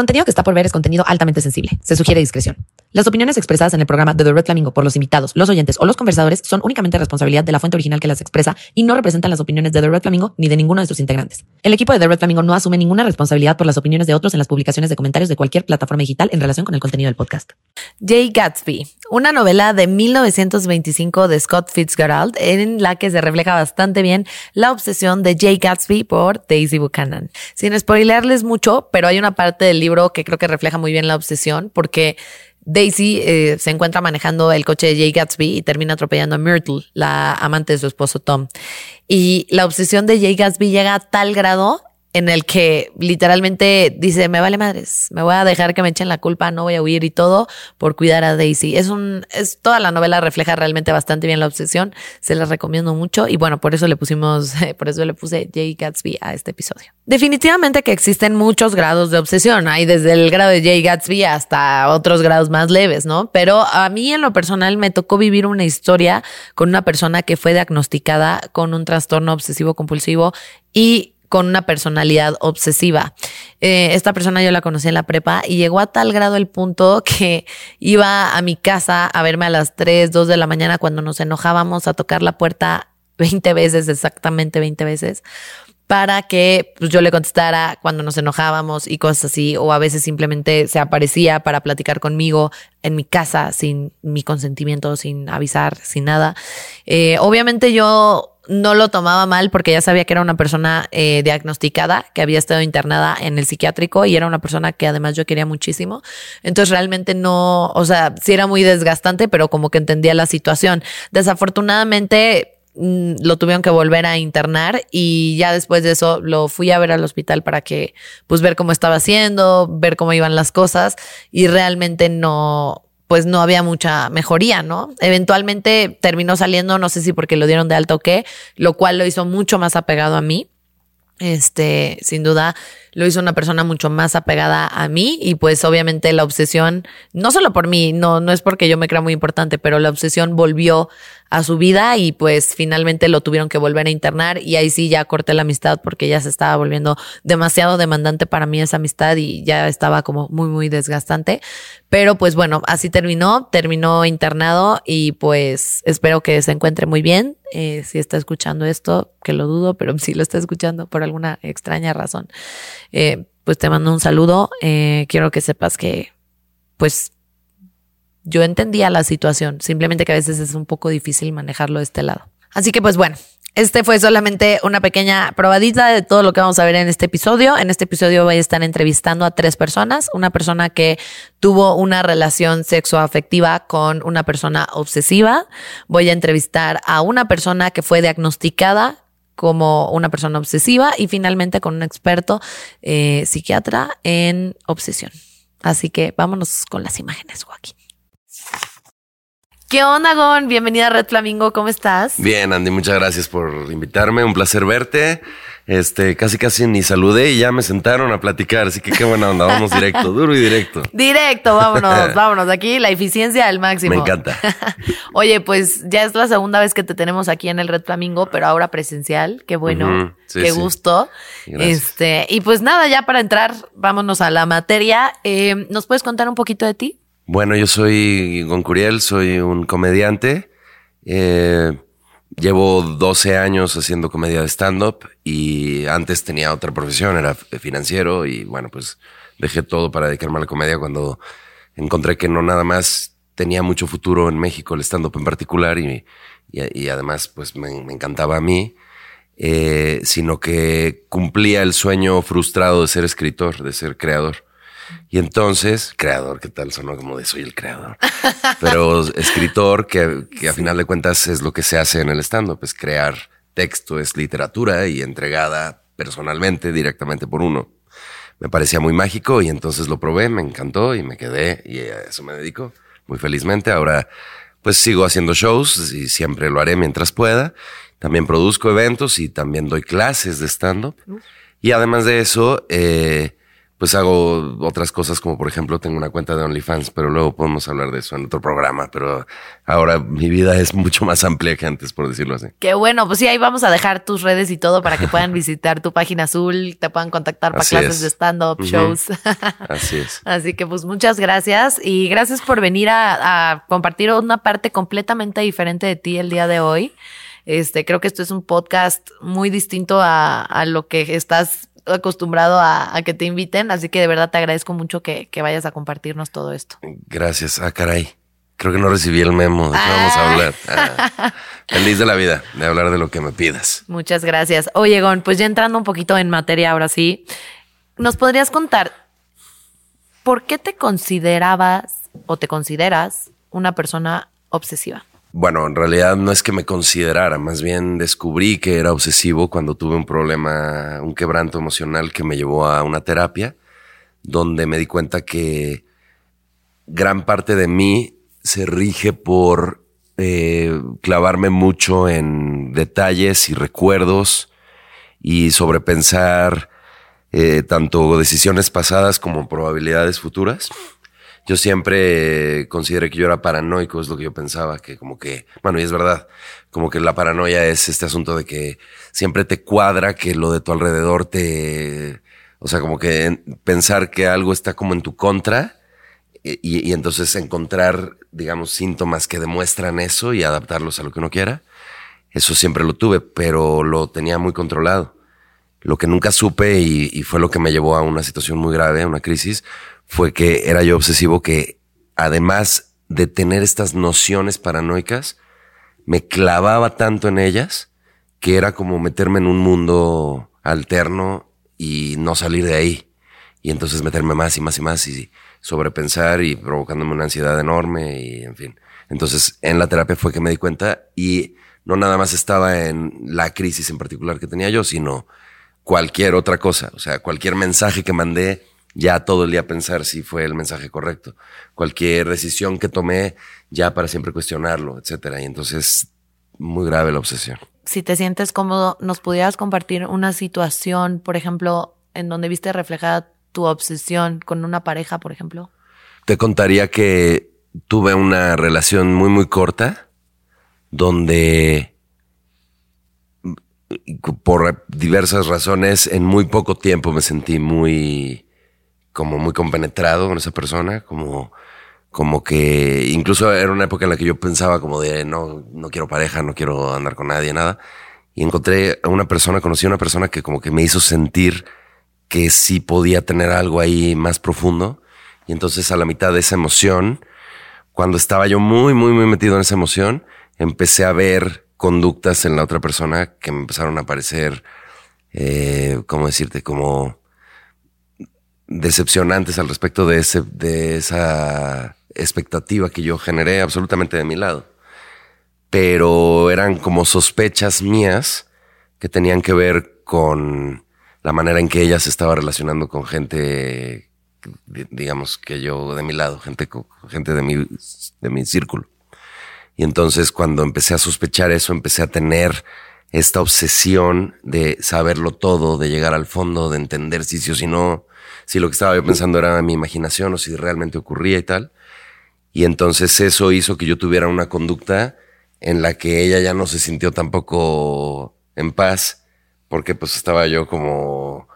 contenido que está por ver es contenido altamente sensible. Se sugiere discreción. Las opiniones expresadas en el programa de The Red Flamingo por los invitados, los oyentes o los conversadores son únicamente responsabilidad de la fuente original que las expresa y no representan las opiniones de The Red Flamingo ni de ninguno de sus integrantes. El equipo de The Red Flamingo no asume ninguna responsabilidad por las opiniones de otros en las publicaciones de comentarios de cualquier plataforma digital en relación con el contenido del podcast. Jay Gatsby, una novela de 1925 de Scott Fitzgerald en la que se refleja bastante bien la obsesión de Jay Gatsby por Daisy Buchanan. Sin spoilerles mucho, pero hay una parte del libro que creo que refleja muy bien la obsesión porque Daisy eh, se encuentra manejando el coche de Jay Gatsby y termina atropellando a Myrtle, la amante de su esposo Tom. Y la obsesión de Jay Gatsby llega a tal grado en el que literalmente dice, me vale madres, me voy a dejar que me echen la culpa, no voy a huir y todo por cuidar a Daisy. Es un, es toda la novela refleja realmente bastante bien la obsesión, se la recomiendo mucho y bueno, por eso le pusimos, por eso le puse Jay Gatsby a este episodio. Definitivamente que existen muchos grados de obsesión, hay desde el grado de Jay Gatsby hasta otros grados más leves, ¿no? Pero a mí en lo personal me tocó vivir una historia con una persona que fue diagnosticada con un trastorno obsesivo compulsivo y con una personalidad obsesiva. Eh, esta persona yo la conocí en la prepa y llegó a tal grado el punto que iba a mi casa a verme a las 3, 2 de la mañana cuando nos enojábamos a tocar la puerta 20 veces, exactamente 20 veces, para que pues, yo le contestara cuando nos enojábamos y cosas así, o a veces simplemente se aparecía para platicar conmigo en mi casa sin mi consentimiento, sin avisar, sin nada. Eh, obviamente yo no lo tomaba mal porque ya sabía que era una persona eh, diagnosticada, que había estado internada en el psiquiátrico y era una persona que además yo quería muchísimo. Entonces realmente no, o sea, sí era muy desgastante, pero como que entendía la situación. Desafortunadamente mm, lo tuvieron que volver a internar y ya después de eso lo fui a ver al hospital para que pues ver cómo estaba haciendo, ver cómo iban las cosas y realmente no pues no había mucha mejoría, ¿no? Eventualmente terminó saliendo, no sé si porque lo dieron de alto o qué, lo cual lo hizo mucho más apegado a mí. Este, sin duda, lo hizo una persona mucho más apegada a mí y pues obviamente la obsesión, no solo por mí, no, no es porque yo me crea muy importante, pero la obsesión volvió a su vida y pues finalmente lo tuvieron que volver a internar y ahí sí ya corté la amistad porque ya se estaba volviendo demasiado demandante para mí esa amistad y ya estaba como muy muy desgastante. Pero pues bueno, así terminó, terminó internado y pues espero que se encuentre muy bien. Eh, si está escuchando esto, que lo dudo, pero si lo está escuchando por alguna extraña razón, eh, pues te mando un saludo. Eh, quiero que sepas que pues yo entendía la situación, simplemente que a veces es un poco difícil manejarlo de este lado. Así que pues bueno, este fue solamente una pequeña probadita de todo lo que vamos a ver en este episodio. En este episodio voy a estar entrevistando a tres personas. Una persona que tuvo una relación sexoafectiva con una persona obsesiva. Voy a entrevistar a una persona que fue diagnosticada como una persona obsesiva y finalmente con un experto eh, psiquiatra en obsesión. Así que vámonos con las imágenes, Joaquín. ¿Qué onda, Gon? Bienvenida a Red Flamingo, ¿cómo estás? Bien, Andy, muchas gracias por invitarme, un placer verte. Este, casi casi ni saludé y ya me sentaron a platicar, así que qué buena onda, vamos directo, duro y directo. Directo, vámonos, vámonos, aquí la eficiencia al máximo. Me encanta. Oye, pues ya es la segunda vez que te tenemos aquí en el Red Flamingo, pero ahora presencial, qué bueno, qué gusto. Este, y pues nada, ya para entrar, vámonos a la materia. Eh, ¿Nos puedes contar un poquito de ti? Bueno, yo soy Goncuriel, soy un comediante. Eh, llevo 12 años haciendo comedia de stand-up y antes tenía otra profesión, era financiero y bueno, pues dejé todo para dedicarme a la comedia cuando encontré que no nada más tenía mucho futuro en México, el stand-up en particular y, y, además pues me, encantaba a mí. Eh, sino que cumplía el sueño frustrado de ser escritor, de ser creador. Y entonces, creador, ¿qué tal? Sonó como de soy el creador. Pero escritor, que, que a final de cuentas es lo que se hace en el stand-up, es crear texto, es literatura y entregada personalmente, directamente por uno. Me parecía muy mágico y entonces lo probé, me encantó y me quedé y a eso me dedico muy felizmente. Ahora pues sigo haciendo shows y siempre lo haré mientras pueda. También produzco eventos y también doy clases de stand-up. Y además de eso, eh, pues hago otras cosas como por ejemplo tengo una cuenta de OnlyFans, pero luego podemos hablar de eso en otro programa, pero ahora mi vida es mucho más amplia que antes, por decirlo así. Qué bueno, pues sí, ahí vamos a dejar tus redes y todo para que puedan visitar tu página azul, te puedan contactar para clases de stand-up, shows. Así es. Así que pues muchas gracias y gracias por venir a, a compartir una parte completamente diferente de ti el día de hoy. Este, creo que esto es un podcast muy distinto a, a lo que estás acostumbrado a, que te inviten, así que de verdad te agradezco mucho que, vayas a compartirnos todo esto. Gracias. Ah, caray. Creo que no recibí el memo vamos a ah. hablar. Ah, feliz de la vida de hablar de lo que me pidas. Muchas gracias. Oye, Gon, pues ya entrando un poquito en materia ahora sí, ¿nos podrías contar por qué te considerabas o te consideras una persona obsesiva? Bueno, en realidad no es que me considerara, más bien descubrí que era obsesivo cuando tuve un problema, un quebranto emocional que me llevó a una terapia, donde me di cuenta que gran parte de mí se rige por eh, clavarme mucho en detalles y recuerdos y sobrepensar eh, tanto decisiones pasadas como probabilidades futuras yo siempre consideré que yo era paranoico, es lo que yo pensaba, que como que, bueno, y es verdad, como que la paranoia es este asunto de que siempre te cuadra que lo de tu alrededor te, o sea, como que pensar que algo está como en tu contra y, y entonces encontrar, digamos, síntomas que demuestran eso y adaptarlos a lo que uno quiera. Eso siempre lo tuve, pero lo tenía muy controlado. Lo que nunca supe y, y, fue lo que me llevó a una situación muy grave, una crisis, fue que era yo obsesivo que además de tener estas nociones paranoicas, me clavaba tanto en ellas que era como meterme en un mundo alterno y no salir de ahí. Y entonces meterme más y más y más y sobrepensar y provocándome una ansiedad enorme y en fin. Entonces en la terapia fue que me di cuenta y no nada más estaba en la crisis en particular que tenía yo, sino cualquier otra cosa. O sea, cualquier mensaje que mandé ya todo el día pensar si fue el mensaje correcto. Cualquier decisión que tomé, ya para siempre cuestionarlo, etcétera. Y entonces, muy grave la obsesión. Si te sientes cómodo, ¿nos pudieras compartir una situación, por ejemplo, en donde viste reflejada tu obsesión con una pareja, por ejemplo? Te contaría que tuve una relación muy, muy corta, donde por diversas razones, en muy poco tiempo me sentí muy como muy compenetrado con esa persona, como, como que incluso era una época en la que yo pensaba como de no, no quiero pareja, no quiero andar con nadie, nada. Y encontré a una persona, conocí a una persona que como que me hizo sentir que sí podía tener algo ahí más profundo. Y entonces a la mitad de esa emoción, cuando estaba yo muy, muy, muy metido en esa emoción, empecé a ver conductas en la otra persona que me empezaron a parecer, eh, ¿cómo decirte? Como decepcionantes al respecto de, ese, de esa expectativa que yo generé absolutamente de mi lado. Pero eran como sospechas mías que tenían que ver con la manera en que ella se estaba relacionando con gente, digamos que yo de mi lado, gente, gente de mi, de mi círculo. Y entonces cuando empecé a sospechar eso, empecé a tener esta obsesión de saberlo todo, de llegar al fondo, de entender si sí o si no, si lo que estaba yo pensando era mi imaginación o si realmente ocurría y tal. Y entonces eso hizo que yo tuviera una conducta en la que ella ya no se sintió tampoco en paz, porque pues estaba yo como,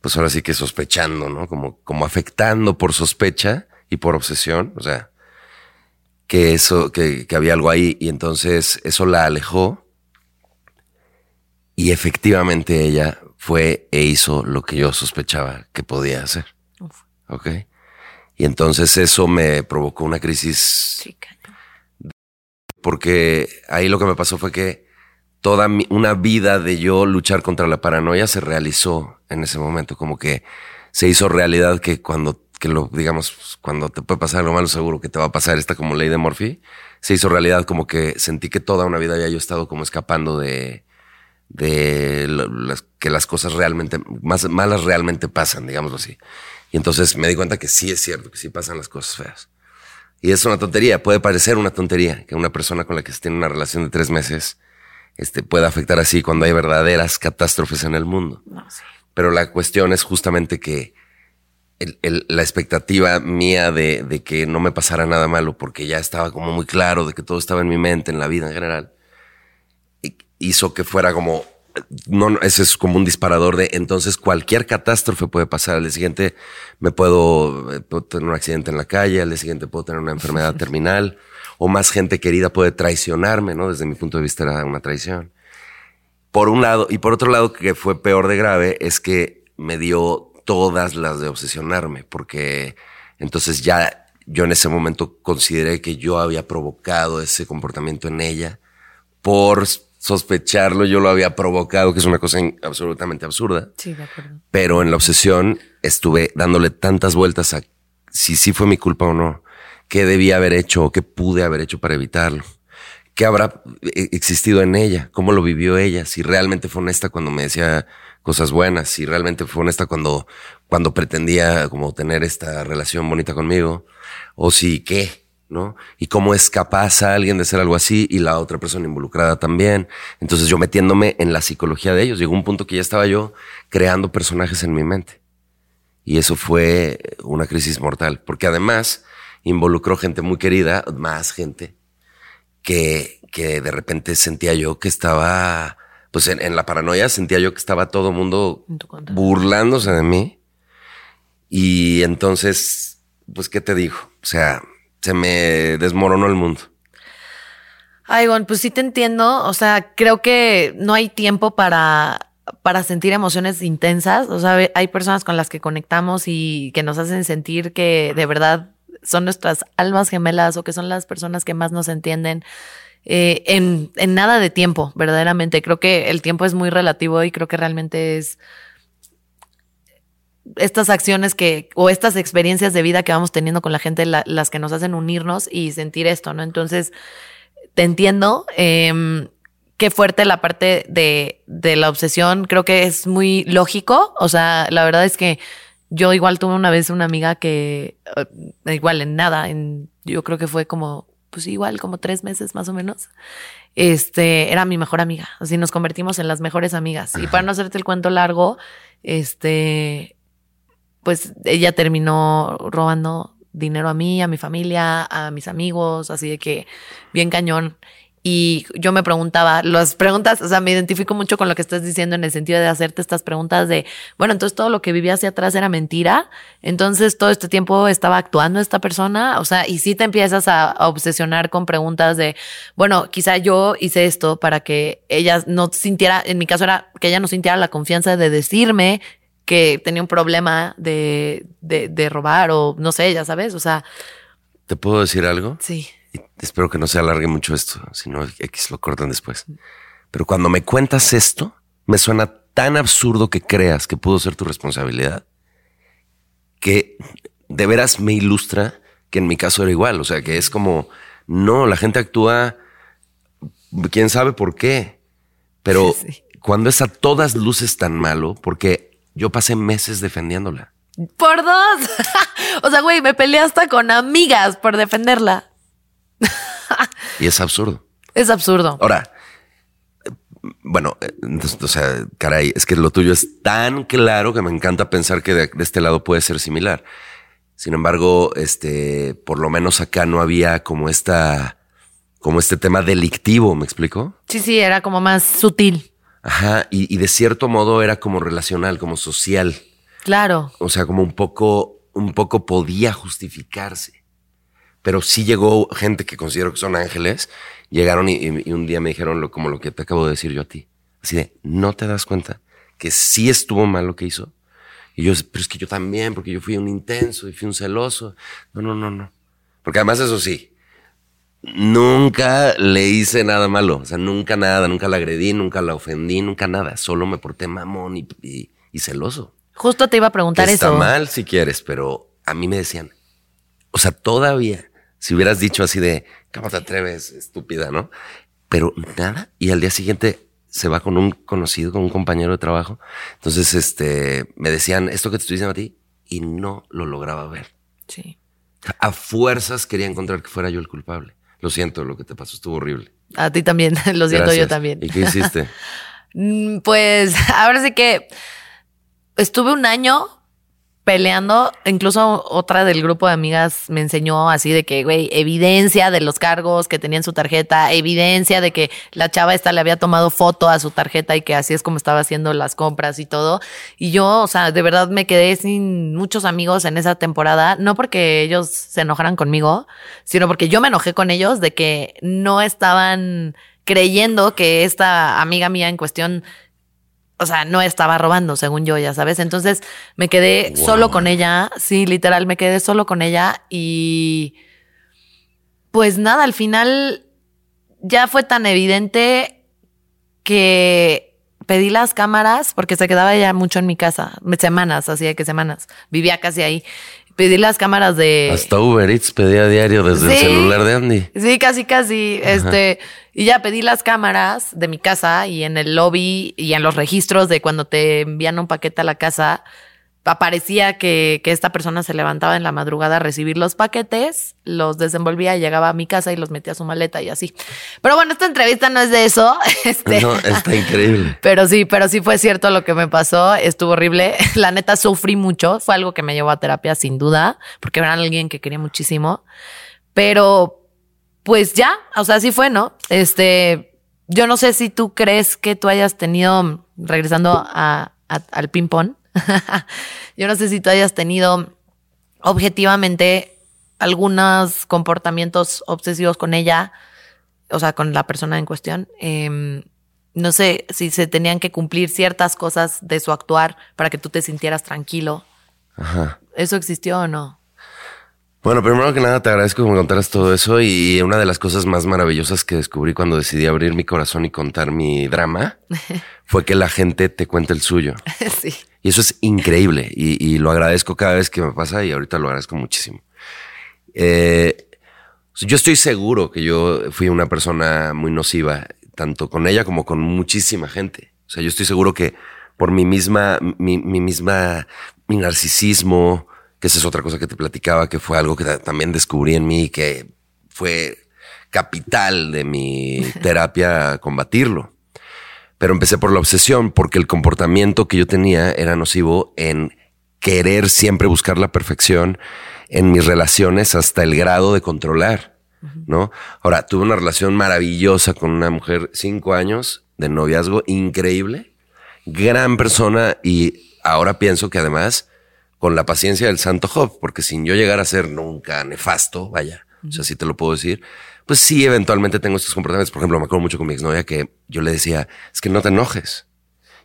pues ahora sí que sospechando, ¿no? Como, como afectando por sospecha y por obsesión, o sea, que eso, que, que había algo ahí y entonces eso la alejó y efectivamente ella fue e hizo lo que yo sospechaba que podía hacer. Ok. Y entonces eso me provocó una crisis. porque ahí lo que me pasó fue que toda una vida de yo luchar contra la paranoia se realizó en ese momento, como que se hizo realidad que cuando, que lo, digamos, cuando te puede pasar algo malo, seguro que te va a pasar esta como ley de Murphy, se hizo realidad como que sentí que toda una vida ya yo he estado como escapando de, de las, que las cosas realmente, más malas realmente pasan, digámoslo así. Y entonces me di cuenta que sí es cierto, que sí pasan las cosas feas. Y es una tontería, puede parecer una tontería que una persona con la que se tiene una relación de tres meses este, pueda afectar así cuando hay verdaderas catástrofes en el mundo. Pero la cuestión es justamente que la expectativa mía de, de, que no me pasara nada malo, porque ya estaba como muy claro de que todo estaba en mi mente, en la vida en general, hizo que fuera como, no, ese es como un disparador de entonces cualquier catástrofe puede pasar. Al día siguiente me puedo, eh, puedo tener un accidente en la calle, al día siguiente puedo tener una enfermedad terminal, o más gente querida puede traicionarme, ¿no? Desde mi punto de vista era una traición. Por un lado, y por otro lado, que fue peor de grave, es que me dio todas las de obsesionarme, porque entonces ya yo en ese momento consideré que yo había provocado ese comportamiento en ella por sospecharlo, yo lo había provocado, que es una cosa absolutamente absurda. Sí, de acuerdo. Pero en la obsesión estuve dándole tantas vueltas a si sí fue mi culpa o no, qué debía haber hecho o qué pude haber hecho para evitarlo, qué habrá e-, existido en ella, cómo lo vivió ella, si realmente fue honesta cuando me decía cosas buenas, y realmente fue honesta cuando, cuando pretendía como tener esta relación bonita conmigo, o si qué, ¿no? Y cómo es capaz a alguien de hacer algo así y la otra persona involucrada también. Entonces yo metiéndome en la psicología de ellos, llegó un punto que ya estaba yo creando personajes en mi mente. Y eso fue una crisis mortal, porque además involucró gente muy querida, más gente, que, que de repente sentía yo que estaba pues en, la paranoia sentía yo que estaba todo el mundo burlándose de mí. Y entonces, pues, ¿qué te digo? O sea, se me desmoronó el mundo. Ay, bueno, pues sí te entiendo. O sea, creo que no hay tiempo para, para sentir emociones intensas. O sea, hay personas con las que conectamos y que nos hacen sentir que de verdad son nuestras almas gemelas o que son las personas que más nos entienden. Eh, en, en nada de tiempo, verdaderamente. Creo que el tiempo es muy relativo y creo que realmente es estas acciones que, o estas experiencias de vida que vamos teniendo con la gente, las que nos hacen unirnos y sentir esto, ¿no? Entonces, te entiendo. Eh, qué fuerte la parte de, de la obsesión. Creo que es muy lógico. O sea, la verdad es que yo igual tuve una vez una amiga que, eh, igual en nada, en, yo creo que fue como pues igual como tres meses más o menos, este, era mi mejor amiga. Así nos convertimos en las mejores amigas. Y para no hacerte el cuento largo, este, pues ella terminó robando dinero a mí, a mi familia, a mis amigos, así de que bien cañón. Y yo me preguntaba, las preguntas, o sea, me identifico mucho con lo que estás diciendo en el sentido de hacerte estas preguntas de, bueno, entonces todo lo que vivía hacia atrás era mentira, entonces todo este tiempo estaba actuando esta persona, o sea, y si te empiezas a, obsesionar con preguntas de, bueno, quizá yo hice esto para que ella no sintiera, en mi caso era que ella no sintiera la confianza de decirme que tenía un problema de, de, de robar o no sé, ya sabes, o sea. ¿Te puedo decir algo? Sí espero que no se alargue mucho esto, si no X lo cortan después. Pero cuando me cuentas esto, me suena tan absurdo que creas que pudo ser tu responsabilidad, que de veras me ilustra que en mi caso era igual. O sea, que es como, no, la gente actúa, quién sabe por qué, pero cuando es a todas luces tan malo, porque yo pasé meses defendiéndola. Por dos. o sea, güey, me peleé hasta con amigas por defenderla y es absurdo. Es absurdo. Ahora, bueno, eh, o sea, caray, es que lo tuyo es tan claro que me encanta pensar que de, este lado puede ser similar. Sin embargo, este, por lo menos acá no había como esta, como este tema delictivo, ¿me explico? Sí, sí, era como más sutil. Ajá, y, y de cierto modo era como relacional, como social. Claro. O sea, como un poco, un poco podía justificarse pero sí llegó gente que considero que son ángeles, llegaron y, un día me dijeron lo, como lo que te acabo de decir yo a ti. Así de, ¿no te das cuenta que sí estuvo mal lo que hizo? Y yo, pero es que yo también, porque yo fui un intenso y fui un celoso. No, no, no, no. Porque además eso sí, nunca le hice nada malo. O sea, nunca nada, nunca la agredí, nunca la ofendí, nunca nada. Solo me porté mamón y, y, celoso. Justo te iba a preguntar eso. Está mal si quieres, pero a mí me decían, o sea, todavía si hubieras dicho así de, ¿cómo te atreves, estúpida, no? Pero nada. Y al día siguiente se va con un conocido, con un compañero de trabajo. Entonces, este, me decían esto que te estoy diciendo a ti y no lo lograba ver. Sí. A fuerzas quería encontrar que fuera yo el culpable. Lo siento, lo que te pasó estuvo horrible. A ti también, lo siento yo también. ¿Y qué hiciste? Mm, pues ahora sí que estuve un año peleando. Incluso otra del grupo de amigas me enseñó así de que, güey, evidencia de los cargos que tenía en su tarjeta, evidencia de que la chava esta le había tomado foto a su tarjeta y que así es como estaba haciendo las compras y todo. Y yo, o sea, de verdad me quedé sin muchos amigos en esa temporada, no porque ellos se enojaran conmigo, sino porque yo me enojé con ellos de que no estaban creyendo que esta amiga mía en cuestión o sea, no estaba robando, según yo, ya sabes. Entonces me quedé solo con ella. Sí, literal, me quedé solo con ella y pues nada, al final ya fue tan evidente que pedí las cámaras porque se quedaba ya mucho en mi casa, semanas, así de que semanas. Vivía casi ahí pedí las cámaras de. Hasta Uber Eats pedía diario desde el celular de Andy. Sí, casi, casi. Este, y ya pedí las cámaras de mi casa y en el lobby y en los registros de cuando te envían un paquete a la casa aparecía que, que, esta persona se levantaba en la madrugada a recibir los paquetes, los desenvolvía, llegaba a mi casa y los metía a su maleta y así. Pero bueno, esta entrevista no es de eso. Este, no, está increíble. Pero sí, pero sí fue cierto lo que me pasó. Estuvo horrible. La neta sufrí mucho. Fue algo que me llevó a terapia sin duda, porque era alguien que quería muchísimo. Pero pues ya, o sea, así fue, ¿no? Este, yo no sé si tú crees que tú hayas tenido, regresando a, al ping-pong, Yo no sé si tú hayas tenido objetivamente algunos comportamientos obsesivos con ella, o sea, con la persona en cuestión. Em, no sé si se tenían que cumplir ciertas cosas de su actuar para que tú te sintieras tranquilo. ¿Eso existió o no? Bueno, primero que nada te agradezco que me contaras todo eso y una de las cosas más maravillosas que descubrí cuando decidí abrir mi corazón y contar mi drama fue que la gente te cuente el suyo. sí. Y eso es increíble y, lo agradezco cada vez que me pasa y ahorita lo agradezco muchísimo. Eh, yo estoy seguro que yo fui una persona muy nociva, tanto con ella como con muchísima gente. O sea, yo estoy seguro que por mi misma, mi, mi misma, mi narcisismo, que esa es otra cosa que te platicaba, que fue algo que también descubrí en mí, que fue capital de mi terapia combatirlo. Pero empecé por la obsesión, porque el comportamiento que yo tenía era nocivo en querer siempre buscar la perfección en mis relaciones hasta el grado de controlar, ¿no? Ahora, tuve una relación maravillosa con una mujer, cinco años de noviazgo, increíble, gran persona y ahora pienso que además con la paciencia del santo Job, porque sin yo llegar a ser nunca nefasto, vaya, o sea, sí te lo puedo decir, pues sí, eventualmente tengo estos comportamientos. Por ejemplo, me acuerdo mucho con mi exnovia que yo le decía, es que no te enojes.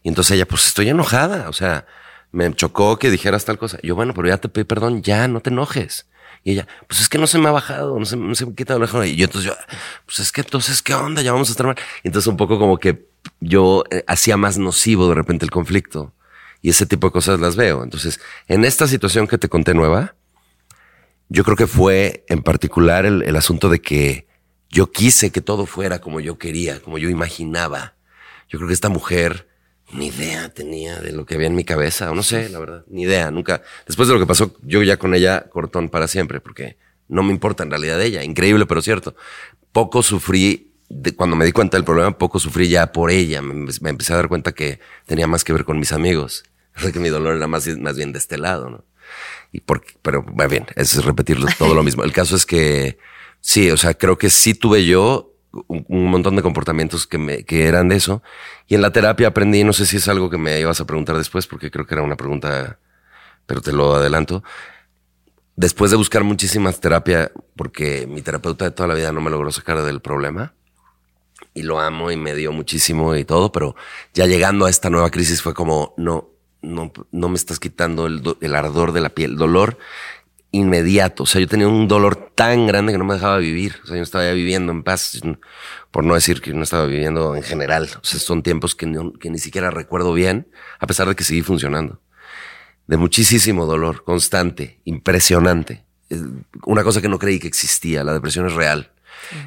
Y entonces ella, pues estoy enojada, o sea, me chocó que dijeras tal cosa. Yo, bueno, pero ya te pedí perdón, ya no te enojes. Y ella, pues es que no se me ha bajado, no se, no se me quita lejos. Y yo entonces yo, pues es que entonces, ¿qué onda? Ya vamos a estar mal. Y entonces un poco como que yo eh, hacía más nocivo de repente el conflicto y ese tipo de cosas las veo. Entonces, en esta situación que te conté nueva, yo creo que fue en particular el, asunto de que yo quise que todo fuera como yo quería, como yo imaginaba. Yo creo que esta mujer ni idea tenía de lo que había en mi cabeza, o no sé, la verdad, ni idea, nunca. Después de lo que pasó, yo ya con ella cortón para siempre, porque no me importa en realidad ella, increíble, pero cierto. Poco sufrí, cuando me di cuenta del problema, poco sufrí ya por ella. Me, empecé a dar cuenta que tenía más que ver con mis amigos. que mi dolor era más, más bien de este lado, ¿no? Y porque, pero bien, es repetirlo todo lo mismo. El caso es que sí, o sea, creo que sí tuve yo un, montón de comportamientos que eran de eso. Y en la terapia aprendí, no sé si es algo que me ibas a preguntar después, porque creo que era una pregunta, pero te lo adelanto. Después de buscar muchísimas terapia, porque mi terapeuta de toda la vida no me logró sacar del problema, y lo amo y me dio muchísimo y todo, pero ya llegando a esta nueva crisis fue como, no, no, no me estás quitando el, el ardor de la piel, dolor inmediato. O sea, yo tenía un dolor tan grande que no me dejaba vivir. O sea, yo estaba ya viviendo en paz, por no decir que no estaba viviendo en general. O sea, son tiempos que, que ni siquiera recuerdo bien, a pesar de que seguí funcionando. De muchísimo dolor, constante, impresionante. Una cosa que no creí que existía. La depresión es real.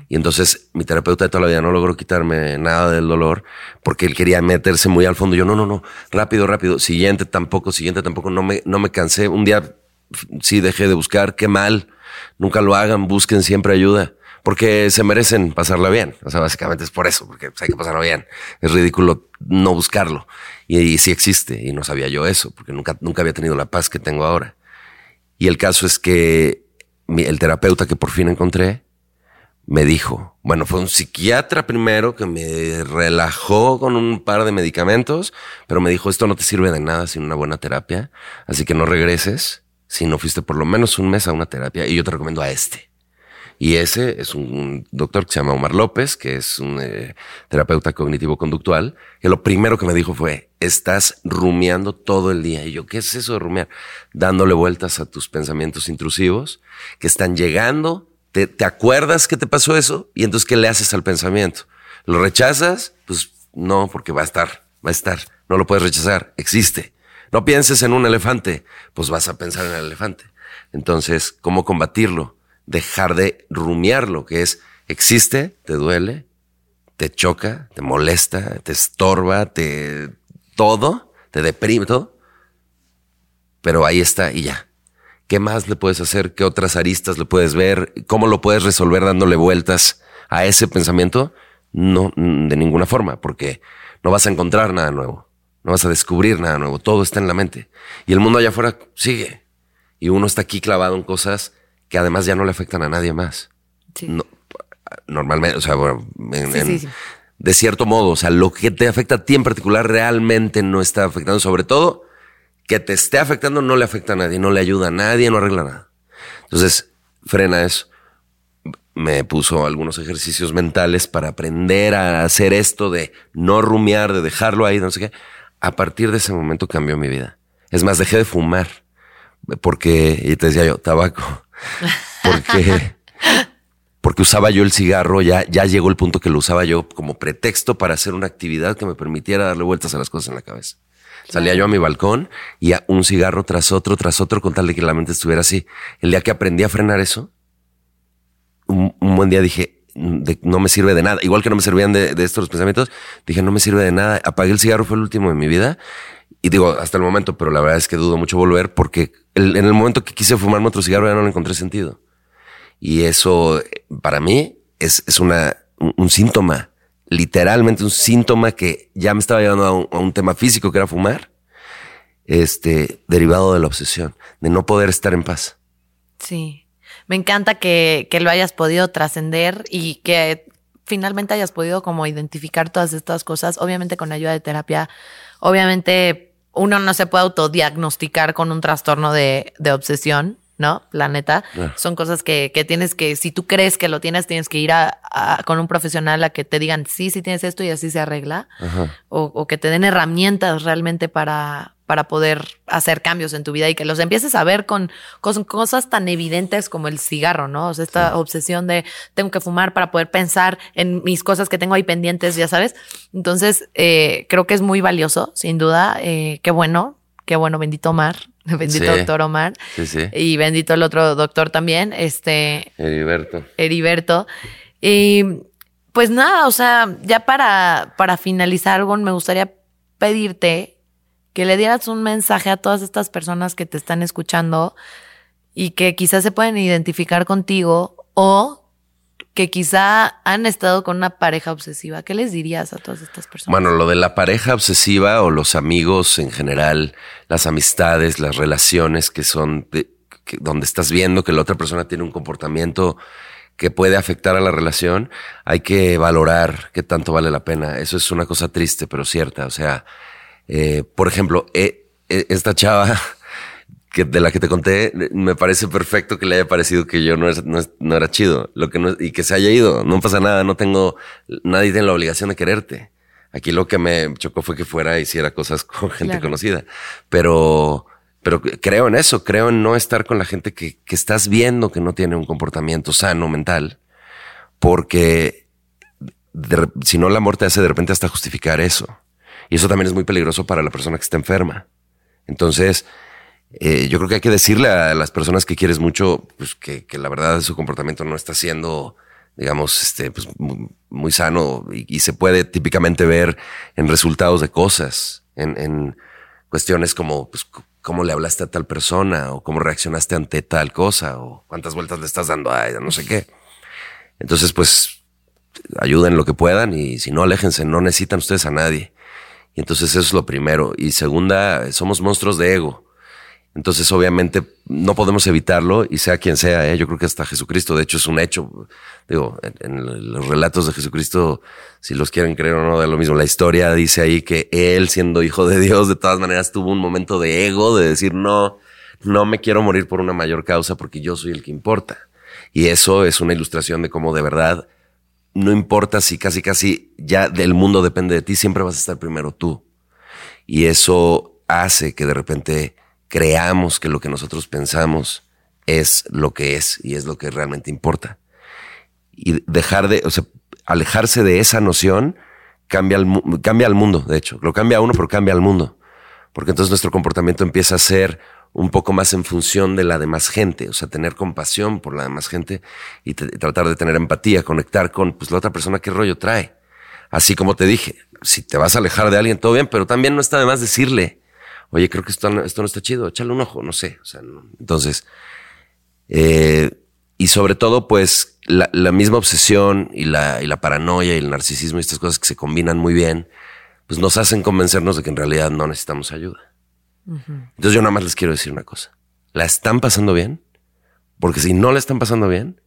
Y entonces mi terapeuta de toda la vida no logró quitarme nada del dolor porque él quería meterse muy al fondo. Yo, no, no, no, rápido, rápido. Siguiente tampoco, siguiente tampoco. No me, no me cansé. Un día sí dejé de buscar. Qué mal. Nunca lo hagan. Busquen siempre ayuda. porque se merecen pasarla bien. O sea, básicamente es por eso, porque pues, hay que pasarlo bien. Es ridículo no buscarlo. Y, sí existe, y no sabía yo eso, porque nunca, nunca había tenido la paz que tengo ahora. Y el caso es que el terapeuta que por fin encontré me dijo, bueno, fue un psiquiatra primero que me relajó con un par de medicamentos, pero me dijo, esto no te sirve de nada sin una buena terapia, así que no regreses si no fuiste por lo menos un mes a una terapia y yo te recomiendo a este. Y ese es un doctor que se llama Omar López, que es un eh, terapeuta cognitivo-conductual, que lo primero que me dijo fue, estás rumiando todo el día. Y yo, ¿qué es eso de rumiar? Dándole vueltas a tus pensamientos intrusivos que están llegando. Te, te acuerdas que te pasó eso y entonces, ¿qué le haces al pensamiento? ¿Lo rechazas? Pues no, porque va a estar, va a estar. No lo puedes rechazar, existe. No pienses en un elefante, pues vas a pensar en el elefante. Entonces, ¿cómo combatirlo? dejar de rumiar lo que es, existe, te duele, te choca, te molesta, te estorba, te todo, te deprime, todo. Pero ahí está y ya. ¿Qué más le puedes hacer? ¿Qué otras aristas le puedes ver? ¿Cómo lo puedes resolver dándole vueltas a ese pensamiento? No, de ninguna forma, porque no vas a encontrar nada nuevo. No vas a descubrir nada nuevo. Todo está en la mente. Y el mundo allá afuera sigue. Y uno está aquí clavado en cosas que además ya no le afectan a nadie más. normalmente, o sea, bueno, de cierto modo, o sea, lo que te afecta a ti en particular realmente no está afectando, sobre todo que te esté afectando no le afecta a nadie, no le ayuda a nadie, no arregla nada. Entonces, frena eso. Me puso algunos ejercicios mentales para aprender a hacer esto de no rumiar, de dejarlo ahí, no sé qué. A partir de ese momento cambió mi vida. Es más, dejé de fumar porque, y te decía yo, tabaco porque, porque usaba yo el cigarro, ya, ya llegó el punto que lo usaba yo como pretexto para hacer una actividad que me permitiera darle vueltas a las cosas en la cabeza. Salía yo a mi balcón y a un cigarro tras otro, tras otro, con tal de que la mente estuviera así. El día que aprendí a frenar eso, un, buen día dije, no me sirve de nada. Igual que no me servían de, de, estos pensamientos, dije, no me sirve de nada. Apagué el cigarro, fue el último de mi vida y digo, hasta el momento, pero la verdad es que dudo mucho volver porque en el momento que quise fumarme otro cigarro ya no le encontré sentido. Y eso, para mí, es, es una, un, síntoma, literalmente un síntoma que ya me estaba llevando a un, tema físico que era fumar, este, derivado de la obsesión, de no poder estar en paz. Sí. Me encanta que, que lo hayas podido trascender y que finalmente hayas podido como identificar todas estas cosas, obviamente con ayuda de terapia, obviamente uno no se puede autodiagnosticar con un trastorno de, de obsesión, ¿no? La neta. Son cosas que, que, tienes que, si tú crees que lo tienes, tienes que ir a, con un profesional a que te digan, sí, sí tienes esto y así se arregla. O, o, que te den herramientas realmente para, para poder hacer cambios en tu vida y que los empieces a ver con, cosas tan evidentes como el cigarro, ¿no? O sea, esta obsesión de tengo que fumar para poder pensar en mis cosas que tengo ahí pendientes, ya sabes. Entonces, eh, creo que es muy valioso, sin duda. Eh, qué bueno, qué bueno, bendito Omar, bendito doctor Omar. Sí, sí. Y bendito el otro doctor también, este. Heriberto. Heriberto. Y pues nada, o sea, ya para, para finalizar, algo, me gustaría pedirte que le dieras un mensaje a todas estas personas que te están escuchando y que quizás se pueden identificar contigo o que quizá han estado con una pareja obsesiva. ¿Qué les dirías a todas estas personas? Bueno, lo de la pareja obsesiva o los amigos en general, las amistades, las relaciones que son donde estás viendo que la otra persona tiene un comportamiento que puede afectar a la relación, hay que valorar qué tanto vale la pena. Eso es una cosa triste, pero cierta. O sea, eh, por ejemplo, eh, eh, esta chava que de la que te conté, me parece perfecto que le haya parecido que yo no, no, era chido lo que no, y que se haya ido. No pasa nada, no tengo, nadie tiene la obligación de quererte. Aquí lo que me chocó fue que fuera y hiciera cosas con gente conocida. Pero, pero creo en eso, creo en no estar con la gente que, que estás viendo que no tiene un comportamiento sano mental, porque si no, la muerte hace de repente hasta justificar eso. Y eso también es muy peligroso para la persona que está enferma. Entonces, eh, yo creo que hay que decirle a las personas que quieres mucho, pues que, la verdad su comportamiento no está siendo, digamos, este, pues, muy, sano y, se puede típicamente ver en resultados de cosas, en, cuestiones como, pues, cómo le hablaste a tal persona o cómo reaccionaste ante tal cosa o cuántas vueltas le estás dando a ella, no sé qué. Entonces, pues, ayuden lo que puedan y si no, aléjense, no necesitan ustedes a nadie. Y entonces eso es lo primero. Y segunda, somos monstruos de ego. Entonces, obviamente, no podemos evitarlo y sea quien sea. ¿eh? Yo creo que hasta Jesucristo, de hecho, es un hecho. Digo, en, los relatos de Jesucristo, si los quieren creer o no, de lo mismo. La historia dice ahí que él, siendo hijo de Dios, de todas maneras tuvo un momento de ego, de decir, no, no me quiero morir por una mayor causa porque yo soy el que importa. Y eso es una ilustración de cómo de verdad no importa si casi casi ya del mundo depende de ti, siempre vas a estar primero tú. Y eso hace que de repente creamos que lo que nosotros pensamos es lo que es y es lo que realmente importa. Y dejar de, o sea, alejarse de esa noción cambia al, cambia al mundo, de hecho. Lo cambia a uno, pero cambia al mundo. Porque entonces nuestro comportamiento empieza a ser un poco más en función de la demás gente, o sea, tener compasión por la demás gente y tratar de tener empatía, conectar con pues, la otra persona qué rollo trae. Así como te dije, si te vas a alejar de alguien, todo bien, pero también no está de más decirle, oye, creo que esto, esto no está chido, échale un ojo, no sé. O sea, entonces, eh, y sobre todo, pues, la, la, misma obsesión y la, y la paranoia y el narcisismo y estas cosas que se combinan muy bien, pues nos hacen convencernos de que en realidad no necesitamos ayuda. Entonces yo nada más les quiero decir una cosa. ¿La están pasando bien? Porque si no la están pasando bien,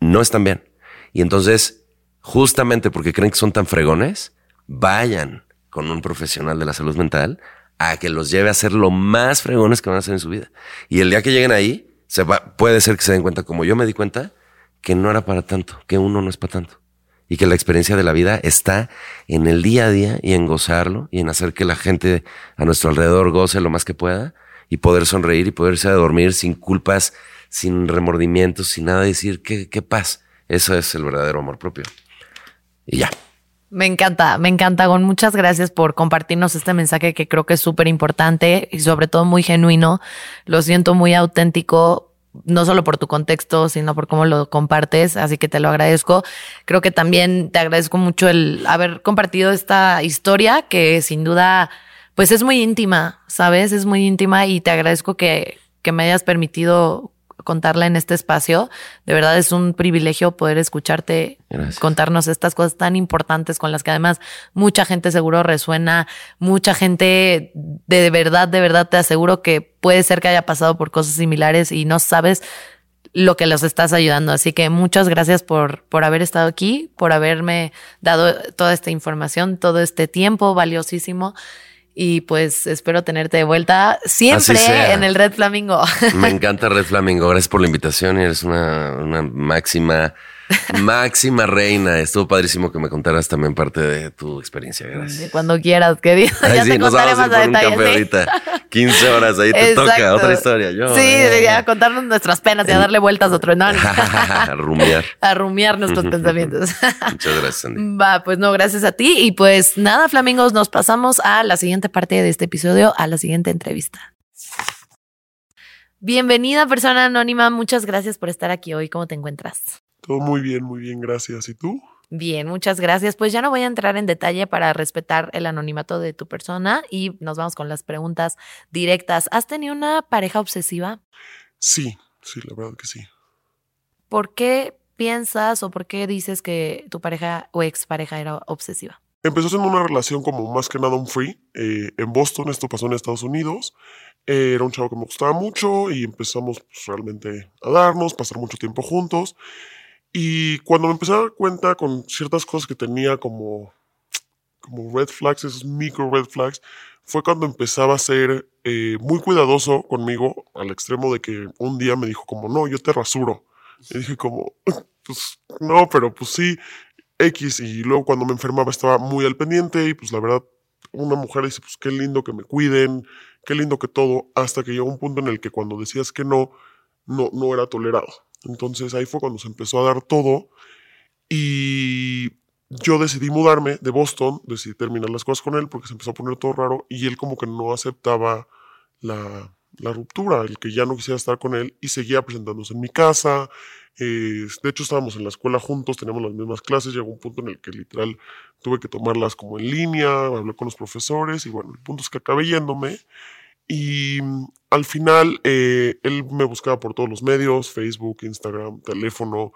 no están bien. Y entonces, justamente porque creen que son tan fregones, vayan con un profesional de la salud mental a que los lleve a ser lo más fregones que van a hacer en su vida. Y el día que lleguen ahí, se va, puede ser que se den cuenta, como yo me di cuenta, que no era para tanto, que uno no es para tanto. Y que la experiencia de la vida está en el día a día y en gozarlo y en hacer que la gente a nuestro alrededor goce lo más que pueda y poder sonreír y poderse dormir sin culpas, sin remordimientos, sin nada decir qué, qué paz. Eso es el verdadero amor propio. Y ya. Me encanta, me encanta, Gon. Muchas gracias por compartirnos este mensaje que creo que es súper importante y sobre todo muy genuino. Lo siento muy auténtico, no solo por tu contexto, sino por cómo lo compartes, así que te lo agradezco. Creo que también te agradezco mucho el haber compartido esta historia que sin duda, pues es muy íntima, ¿sabes? Es muy íntima y te agradezco que, que me hayas permitido contarla en este espacio. De verdad es un privilegio poder escucharte contarnos estas cosas tan importantes con las que además mucha gente seguro resuena, mucha gente de verdad, de verdad te aseguro que puede ser que haya pasado por cosas similares y no sabes lo que los estás ayudando. Así que muchas gracias por, por haber estado aquí, por haberme dado toda esta información, todo este tiempo valiosísimo y pues espero tenerte de vuelta siempre en el Red Flamingo. Me encanta Red Flamingo. Gracias por la invitación y eres una, una máxima Máxima reina, estuvo padrísimo que me contaras también parte de tu experiencia. Gracias. Cuando quieras, querido. ya te contaré más a detalle. ahorita. 15 horas ahí te toca otra historia. Yo, sí, eh. a contarnos nuestras penas y a darle vueltas a otro enano. a rumiar. A rumiar nuestros pensamientos. Muchas gracias, Andy. Va, pues no, gracias a ti. Y pues nada, flamingos, nos pasamos a la siguiente parte de este episodio, a la siguiente entrevista. Bienvenida, persona anónima. Muchas gracias por estar aquí hoy. ¿Cómo te encuentras? Todo muy bien, muy bien, gracias. ¿Y tú? Bien, muchas gracias. Pues ya no voy a entrar en detalle para respetar el anonimato de tu persona y nos vamos con las preguntas directas. ¿Has tenido una pareja obsesiva? Sí, sí, la verdad que sí. ¿Por qué piensas o por qué dices que tu pareja o expareja era obsesiva? Empezó siendo una relación como más que nada un free. Eh, en Boston, esto pasó en Estados Unidos. Eh, era un chavo que me gustaba mucho y empezamos pues, realmente a darnos, pasar mucho tiempo juntos. Y cuando me empecé a dar cuenta con ciertas cosas que tenía como, como red flags, esos micro red flags, fue cuando empezaba a ser eh, muy cuidadoso conmigo, al extremo de que un día me dijo como, no, yo te rasuro. Y dije como, pues no, pero pues sí, X. Y luego cuando me enfermaba estaba muy al pendiente y pues la verdad, una mujer dice, pues qué lindo que me cuiden, qué lindo que todo, hasta que llegó un punto en el que cuando decías que no, no, no era tolerado. Entonces ahí fue cuando se empezó a dar todo y yo decidí mudarme de Boston, decidí terminar las cosas con él porque se empezó a poner todo raro y él como que no aceptaba la, la ruptura, el que ya no quisiera estar con él y seguía presentándose en mi casa. Eh, de hecho estábamos en la escuela juntos, teníamos las mismas clases, llegó un punto en el que literal tuve que tomarlas como en línea, hablé con los profesores y bueno, el punto es que acabé yéndome y mm, al final, eh, él me buscaba por todos los medios, Facebook, Instagram, teléfono.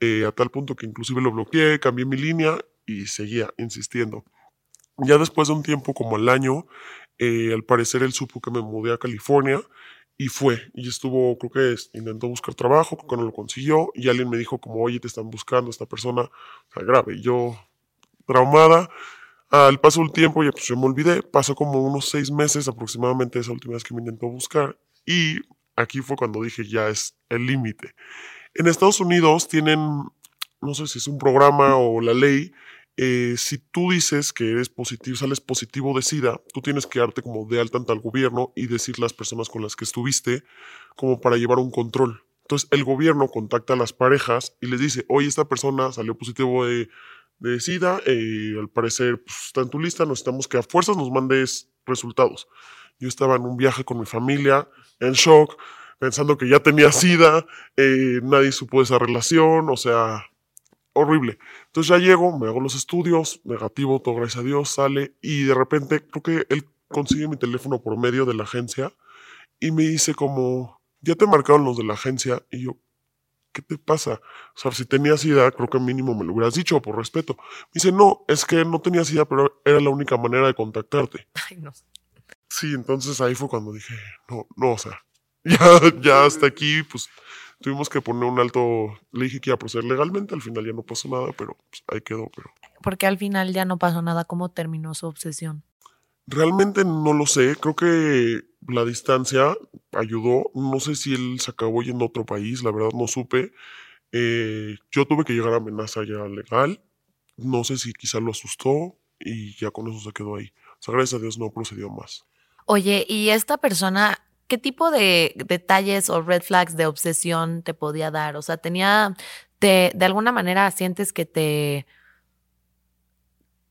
eh, a tal punto que inclusive lo bloqueé, cambié mi línea y seguía insistiendo. Ya después de un tiempo, como el año, eh, al parecer él supo que me mudé a California y fue. Y estuvo, creo que es, intentó buscar trabajo, creo que no lo consiguió. Y alguien me dijo como, oye, te están buscando esta persona, o sea, grave. Yo, traumada, al paso del tiempo, ya pues yo me olvidé. Pasó como unos seis meses aproximadamente esa última vez que me intentó buscar. Y aquí fue cuando dije, ya es el límite. En Estados Unidos tienen, no sé si es un programa o la ley, eh, si tú dices que eres positivo, sales positivo de SIDA, tú tienes que darte como de alta ante el gobierno y decir las personas con las que estuviste como para llevar un control. Entonces el gobierno contacta a las parejas y les dice, oye, esta persona salió positivo de, de SIDA, y al parecer pues, está en tu lista, necesitamos que a fuerzas nos mandes resultados. Yo estaba en un viaje con mi familia, en shock, pensando que ya tenía SIDA, eh, nadie supo esa relación, o sea, horrible. Entonces ya llego, me hago los estudios, negativo, todo gracias a Dios, sale y de repente creo que él consigue mi teléfono por medio de la agencia y me dice como, ya te marcaron los de la agencia y yo, ¿qué te pasa? O sea, si tenías SIDA, creo que mínimo me lo hubieras dicho por respeto. Me dice, no, es que no tenía SIDA, pero era la única manera de contactarte. Ay, no. Sí, entonces ahí fue cuando dije, no, no, o sea, ya, ya hasta aquí, pues tuvimos que poner un alto, le dije que iba a proceder legalmente, al final ya no pasó nada, pero pues, ahí quedó, pero Porque al final ya no pasó nada. ¿Cómo terminó su obsesión? Realmente no lo sé, creo que la distancia ayudó, no sé si él se acabó yendo a otro país, la verdad no supe, Eh, yo tuve que llegar a amenaza ya legal, no sé si quizá lo asustó y ya con eso se quedó ahí. O sea, gracias a Dios no procedió más. Oye, ¿y esta persona qué tipo de detalles o red flags de obsesión te podía dar? O sea, tenía, te, de alguna manera sientes que te,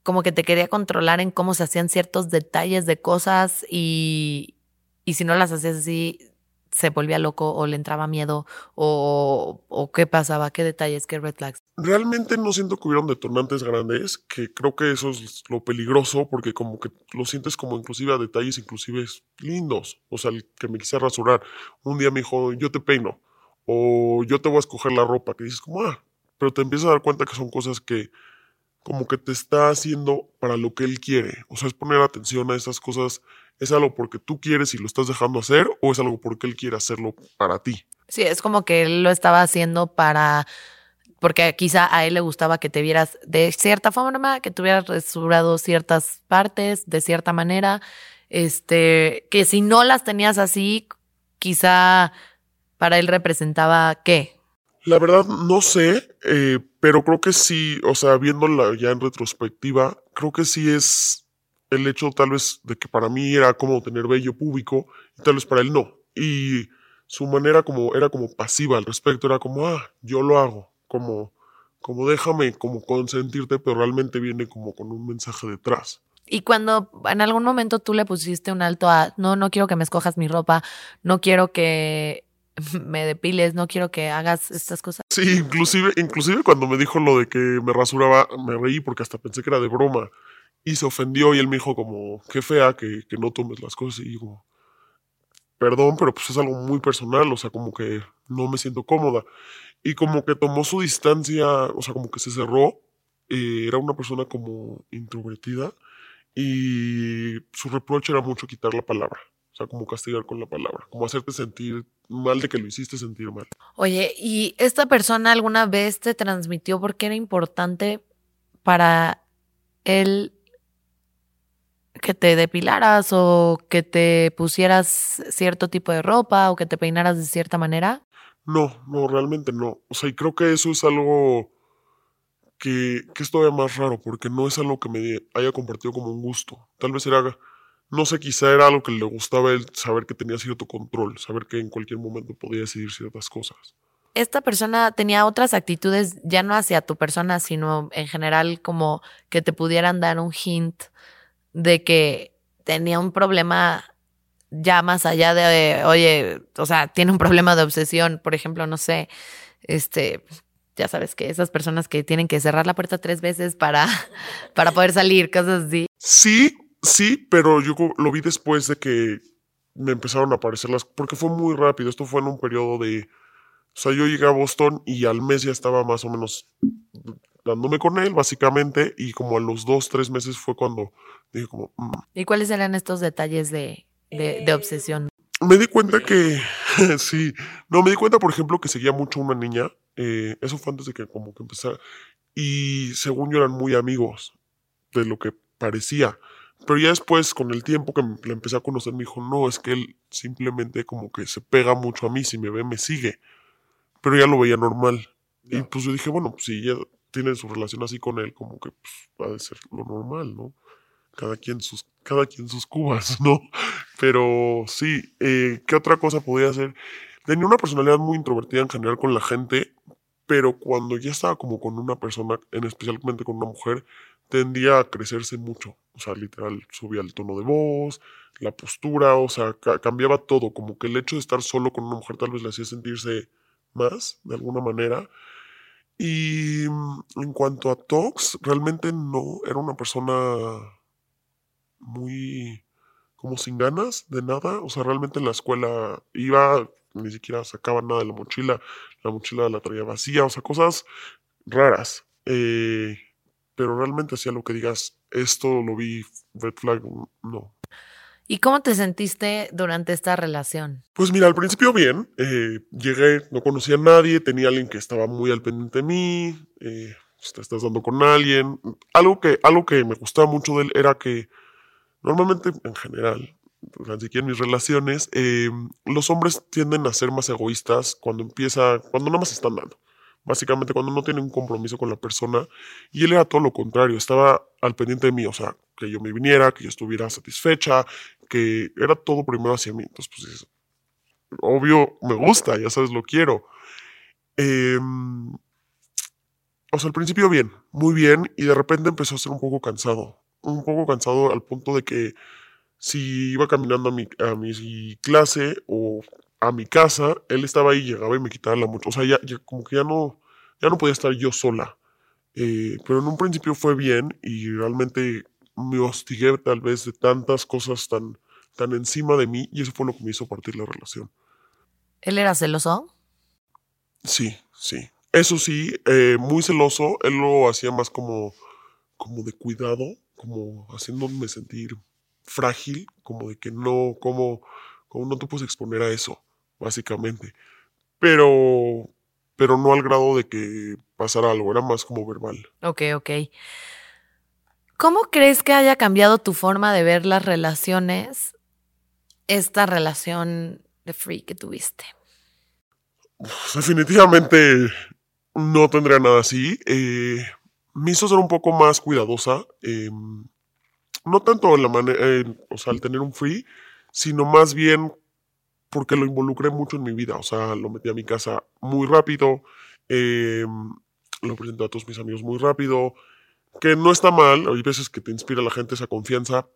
como que te quería controlar en cómo se hacían ciertos detalles de cosas y, y si no las hacías así, se volvía loco o le entraba miedo o, o qué pasaba, qué detalles, qué red flags. Realmente no siento que hubieron detonantes grandes, que creo que eso es lo peligroso, porque como que lo sientes como inclusive a detalles inclusive lindos. O sea, el que me quise rasurar. Un día me dijo, yo te peino, o yo te voy a escoger la ropa, que dices como, ah, pero te empiezas a dar cuenta que son cosas que como que te está haciendo para lo que él quiere. O sea, es poner atención a esas cosas. ¿Es algo porque tú quieres y lo estás dejando hacer o es algo porque él quiere hacerlo para ti? Sí, es como que él lo estaba haciendo para, porque quizá a él le gustaba que te vieras de cierta forma, que tuvieras rasurado ciertas partes de cierta manera, este, que si no las tenías así, quizá para él representaba qué. La verdad no sé, eh, pero creo que sí, o sea, viéndola ya en retrospectiva, creo que sí es el hecho tal vez de que para mí era como tener vello público y tal vez para él no. Y su manera como era como pasiva al respecto, era como, ah, yo lo hago, como, como déjame como consentirte, pero realmente viene como con un mensaje detrás. Y cuando en algún momento tú le pusiste un alto a, no, no quiero que me escojas mi ropa, no quiero que me depiles, no quiero que hagas estas cosas. Sí, inclusive, inclusive cuando me dijo lo de que me rasuraba, me reí porque hasta pensé que era de broma. Y se ofendió y él me dijo como, qué fea que, que no tomes las cosas. Y digo, perdón, pero pues es algo muy personal, o sea, como que no me siento cómoda. Y como que tomó su distancia, o sea, como que se cerró. eh, era una persona como introvertida y su reproche era mucho quitar la palabra. O sea, como castigar con la palabra, como hacerte sentir mal de que lo hiciste sentir mal. Oye, ¿y esta persona alguna vez te transmitió por qué era importante para él que te depilaras o que te pusieras cierto tipo de ropa o que te peinaras de cierta manera? No, no, realmente no. O sea, y creo que eso es algo que, que es todavía más raro, porque no es algo que me haya compartido como un gusto. Tal vez era, no sé, quizá era algo que le gustaba él saber que tenía cierto control, saber que en cualquier momento podía decidir ciertas cosas. Esta persona tenía otras actitudes, ya no hacia tu persona, sino en general como que te pudieran dar un hint de que tenía un problema ya más allá de, oye, o sea, tiene un problema de obsesión, por ejemplo, no sé, este, ya sabes que esas personas que tienen que cerrar la puerta tres veces para, para poder salir, cosas así. Sí, sí, pero yo lo vi después de que me empezaron a aparecer las... Porque fue muy rápido, esto fue en un periodo de O sea, yo llegué a Boston y al mes ya estaba más o menos dándome con él, básicamente, y como a los dos, tres meses fue cuando dije como... "Mm". ¿Y cuáles eran estos detalles de, de, de obsesión? Me di cuenta que, sí, no, me di cuenta, por ejemplo, que seguía mucho una niña, eh, eso fue antes de que como que empezara, y según yo eran muy amigos, de lo que parecía. Pero ya después, con el tiempo que le empecé a conocer, me dijo, no, es que él simplemente como que se pega mucho a mí, si me ve, me sigue. Pero ya lo veía normal. Y pues yo dije, bueno, pues si ella tiene su relación así con él, como que pues, va a ser lo normal, ¿no? Cada quien sus, cada quien sus cubas, ¿no? Pero sí, eh, ¿qué otra cosa podía hacer? Tenía una personalidad muy introvertida en general con la gente, pero cuando ya estaba como con una persona, en especialmente con una mujer, tendía a crecerse mucho. O sea, literal, subía el tono de voz, la postura, o sea, ca- cambiaba todo. Como que el hecho de estar solo con una mujer tal vez le hacía sentirse más, de alguna manera. Y mm, en cuanto a Tox, realmente no era una persona muy como sin ganas de nada. O sea, realmente en la escuela iba, ni siquiera sacaba nada de la mochila, la mochila la traía vacía, o sea, cosas raras. Eh, pero realmente hacía lo que digas, esto lo vi, red flag, no. ¿Y cómo te sentiste durante esta relación? Pues mira, al principio bien, eh, llegué, no conocía a nadie, tenía alguien que estaba muy al pendiente de mí, eh, pues, te estás dando con alguien. Algo que, algo que me gustaba mucho de él era que normalmente en general, así que en mis relaciones, eh, los hombres tienden a ser más egoístas cuando empieza, cuando nada más están dando. Básicamente cuando no tienen un compromiso con la persona. Y él era todo lo contrario, estaba al pendiente de mí, o sea, que yo me viniera, que yo estuviera satisfecha, que era todo primero hacia mí. Entonces, pues obvio, me gusta, ya sabes, lo quiero. Em, o sea, al principio bien, muy bien, y de repente empezó a ser un poco cansado. Un poco cansado al punto de que si iba caminando a mi, a mi clase o a mi casa, él estaba ahí, llegaba y me quitaba la mochila. O sea, ya, ya como que ya no, ya no podía estar yo sola. Eh, pero en un principio fue bien y realmente me hostigué tal vez de tantas cosas tan, tan encima de mí y eso fue lo que me hizo partir la relación. ¿Él era celoso? Sí, sí. Eso sí, eh, muy celoso. Él lo hacía más como, como de cuidado, como haciéndome sentir frágil, como de que no, como, como no te puedes exponer a eso, básicamente. Pero, pero no al grado de que pasara algo, era más como verbal. Ok, ok. ¿Cómo crees que haya cambiado tu forma de ver las relaciones, esta relación de free que tuviste? Definitivamente no tendría nada así. Eh, me hizo ser un poco más cuidadosa. eh, no tanto en la manera, o sea, al tener un free, sino más bien porque lo involucré mucho en mi vida. O sea, lo metí a mi casa muy rápido. eh, lo presenté a todos mis amigos muy rápido. Que no está mal. Hay veces que te inspira la gente esa confianza.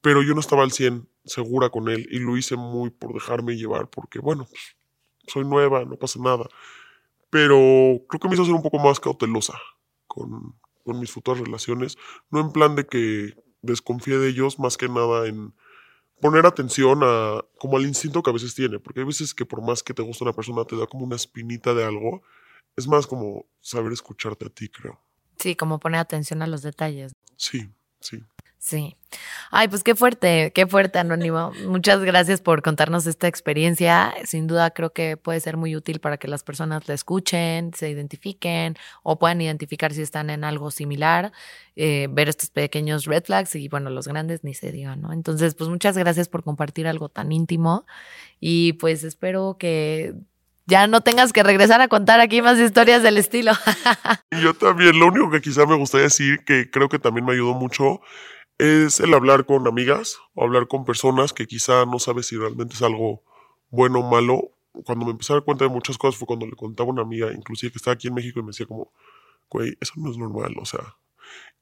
Pero yo no estaba al 100 segura con él. Y lo hice muy por dejarme llevar. Porque, bueno, soy nueva, no pasa nada. Pero creo que me hizo ser un poco más cautelosa con, con mis futuras relaciones. No en plan de que desconfíe de ellos, más que nada en poner atención a como al instinto que a veces tiene. Porque hay veces que por más que te gusta una persona, te da como una espinita de algo. Es más como saber escucharte a ti, creo. Sí, como poner atención a los detalles. Sí, sí. Sí. Ay, pues qué fuerte, qué fuerte, Anónimo. Muchas gracias por contarnos esta experiencia. Sin duda creo que puede ser muy útil para que las personas la escuchen, se identifiquen o puedan identificar si están en algo similar, eh, ver estos pequeños red flags y bueno, los grandes ni se digan, ¿no? Entonces, pues muchas gracias por compartir algo tan íntimo y pues espero que ya no tengas que regresar a contar aquí más historias del estilo. Yo también, lo único que quizá me gustaría decir, que creo que también me ayudó mucho, es el hablar con amigas o hablar con personas que quizá no sabes si realmente es algo bueno o malo. Cuando me empecé a dar cuenta de muchas cosas fue cuando le contaba a una amiga, inclusive que estaba aquí en México, y me decía como, güey, eso no es normal, o sea.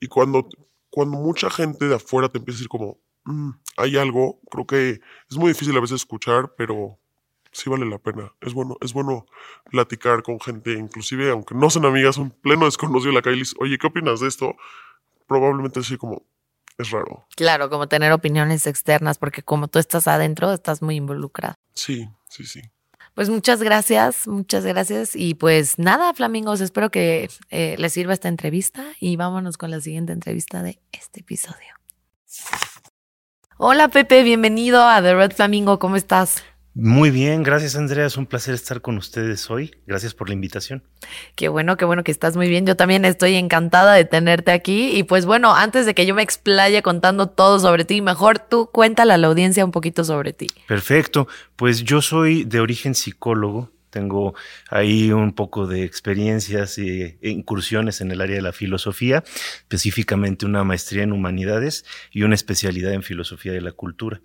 Y cuando, cuando mucha gente de afuera te empieza a decir como, "Mm, hay algo, creo que es muy difícil a veces escuchar, pero sí vale la pena. Es bueno, es bueno platicar con gente, inclusive aunque no sean amigas, un pleno desconocido la calle oye, ¿qué opinas de esto? Probablemente así como, es raro. claro, como tener opiniones externas, porque como tú estás adentro, estás muy involucrado. Sí, sí, sí. Pues muchas gracias, muchas gracias. Y pues nada, flamingos, espero que eh, les sirva esta entrevista y vámonos con la siguiente entrevista de este episodio. Hola Pepe, bienvenido a The Red Flamingo, ¿cómo estás? Muy bien, gracias Andrea, es un placer estar con ustedes hoy. Gracias por la invitación. Qué bueno, qué bueno que estás muy bien. Yo también estoy encantada de tenerte aquí. Y pues bueno, antes de que yo me explaye contando todo sobre ti, mejor tú cuéntale a la audiencia un poquito sobre ti. Perfecto, pues yo soy de origen psicólogo, tengo ahí un poco de experiencias e incursiones en el área de la filosofía, específicamente una maestría en humanidades y una especialidad en filosofía de la cultura.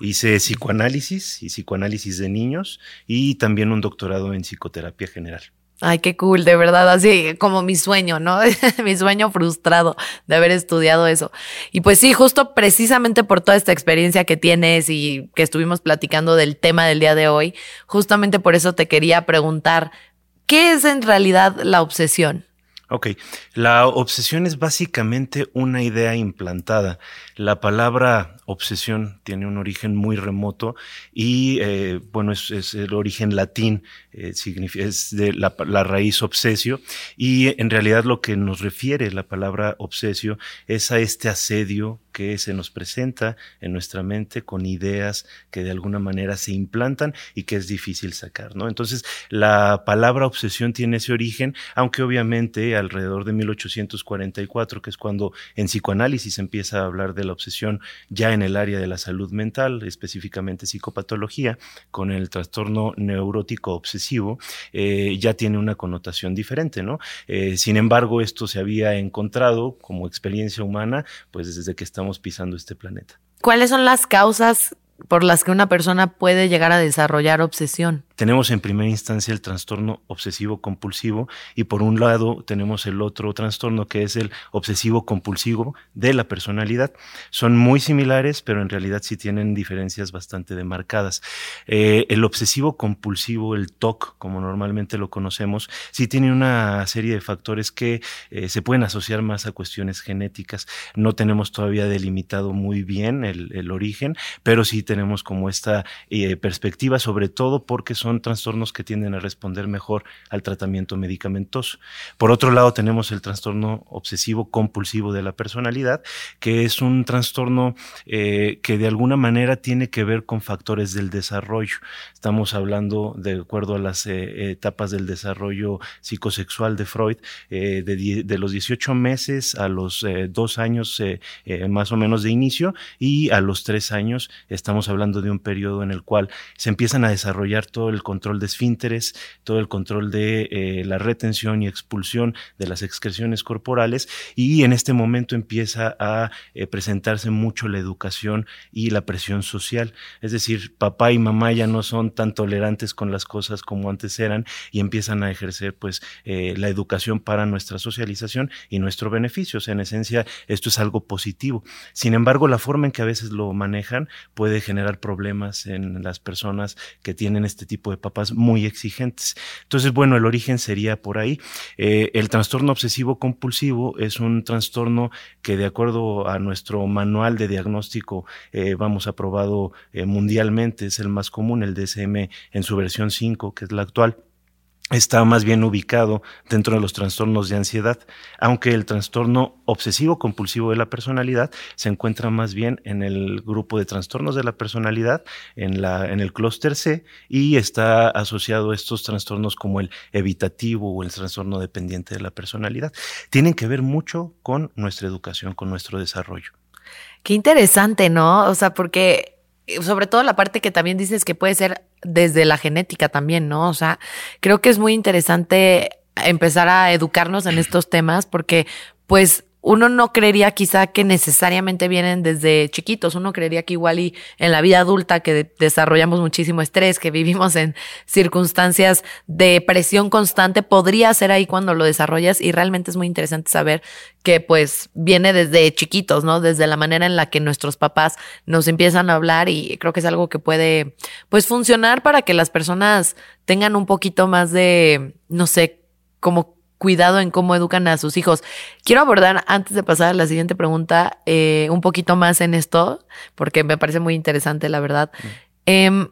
Hice psicoanálisis y psicoanálisis de niños y también un doctorado en psicoterapia general. Ay, qué cool, de verdad, así como mi sueño, ¿no? mi sueño frustrado de haber estudiado eso. Y pues sí, justo precisamente por toda esta experiencia que tienes y que estuvimos platicando del tema del día de hoy, justamente por eso te quería preguntar, ¿qué es en realidad la obsesión? Ok, la obsesión es básicamente una idea implantada. La palabra obsesión tiene un origen muy remoto y, eh, bueno, es, el origen latín, eh, es de la, la, raíz obsesio y en realidad lo que nos refiere la palabra obsesio es a este asedio que se nos presenta en nuestra mente con ideas que de alguna manera se implantan y que es difícil sacar, ¿no? Entonces, la palabra obsesión tiene ese origen, aunque obviamente alrededor de 1844, que es cuando en psicoanálisis empieza a hablar de la obsesión ya en el área de la salud mental, específicamente psicopatología, con el trastorno neurótico obsesivo, eh, ya tiene una connotación diferente, ¿no? Eh, sin embargo, esto se había encontrado como experiencia humana, pues desde que estamos pisando este planeta. ¿Cuáles son las causas por las que una persona puede llegar a desarrollar obsesión? Tenemos en primera instancia el trastorno obsesivo compulsivo y por un lado tenemos el otro trastorno que es el obsesivo compulsivo de la personalidad. Son muy similares, pero en realidad sí tienen diferencias bastante demarcadas. Eh, el obsesivo compulsivo, el TOC, como normalmente lo conocemos, sí tiene una serie de factores que eh, se pueden asociar más a cuestiones genéticas. No tenemos todavía delimitado muy bien el, origen, pero sí tenemos como esta eh, perspectiva, sobre todo porque son son trastornos que tienden a responder mejor al tratamiento medicamentoso. Por otro lado, tenemos el trastorno obsesivo compulsivo de la personalidad, que es un trastorno eh, que de alguna manera tiene que ver con factores del desarrollo. Estamos hablando, de acuerdo a las eh, etapas del desarrollo psicosexual de Freud, eh, de, de, los 18 meses a los dos años más o menos de inicio y a los tres años estamos hablando de un periodo en el cual se empiezan a desarrollar todo el el control de esfínteres, todo el control de eh, la retención y expulsión de las excreciones corporales y en este momento empieza a eh, presentarse mucho la educación y la presión social. Es decir, papá y mamá ya no son tan tolerantes con las cosas como antes eran y empiezan a ejercer pues eh, la educación para nuestra socialización y nuestro beneficio. En esencia esto es algo positivo. Sin embargo, la forma en que a veces lo manejan puede generar problemas en las personas que tienen este tipo de papás muy exigentes. Entonces, bueno, el origen sería por ahí. Eh, el trastorno obsesivo compulsivo es un trastorno que de acuerdo a nuestro manual de diagnóstico, eh, vamos aprobado eh, mundialmente, es el más común, el DSM en su versión 5, que es la actual está más bien ubicado dentro de los trastornos de ansiedad, aunque el trastorno obsesivo compulsivo de la personalidad se encuentra más bien en el grupo de trastornos de la personalidad, en, la, en el clúster C, y está asociado a estos trastornos como el evitativo o el trastorno dependiente de la personalidad. Tienen que ver mucho con nuestra educación, con nuestro desarrollo. Qué interesante, ¿no? O sea, porque sobre todo la parte que también dices que puede ser desde la genética también, ¿no? O sea, creo que es muy interesante empezar a educarnos en estos temas porque pues uno no creería quizá que necesariamente vienen desde chiquitos, uno creería que igual y en la vida adulta que desarrollamos muchísimo estrés, que vivimos en circunstancias de presión constante, podría ser ahí cuando lo desarrollas y realmente es muy interesante saber que pues viene desde chiquitos, ¿no? Desde la manera en la que nuestros papás nos empiezan a hablar y creo que es algo que puede pues funcionar para que las personas tengan un poquito más de, no sé, como cuidado en cómo educan a sus hijos. Quiero abordar, antes de pasar a la siguiente pregunta, eh, un poquito más en esto, porque me parece muy interesante, la verdad. Eh,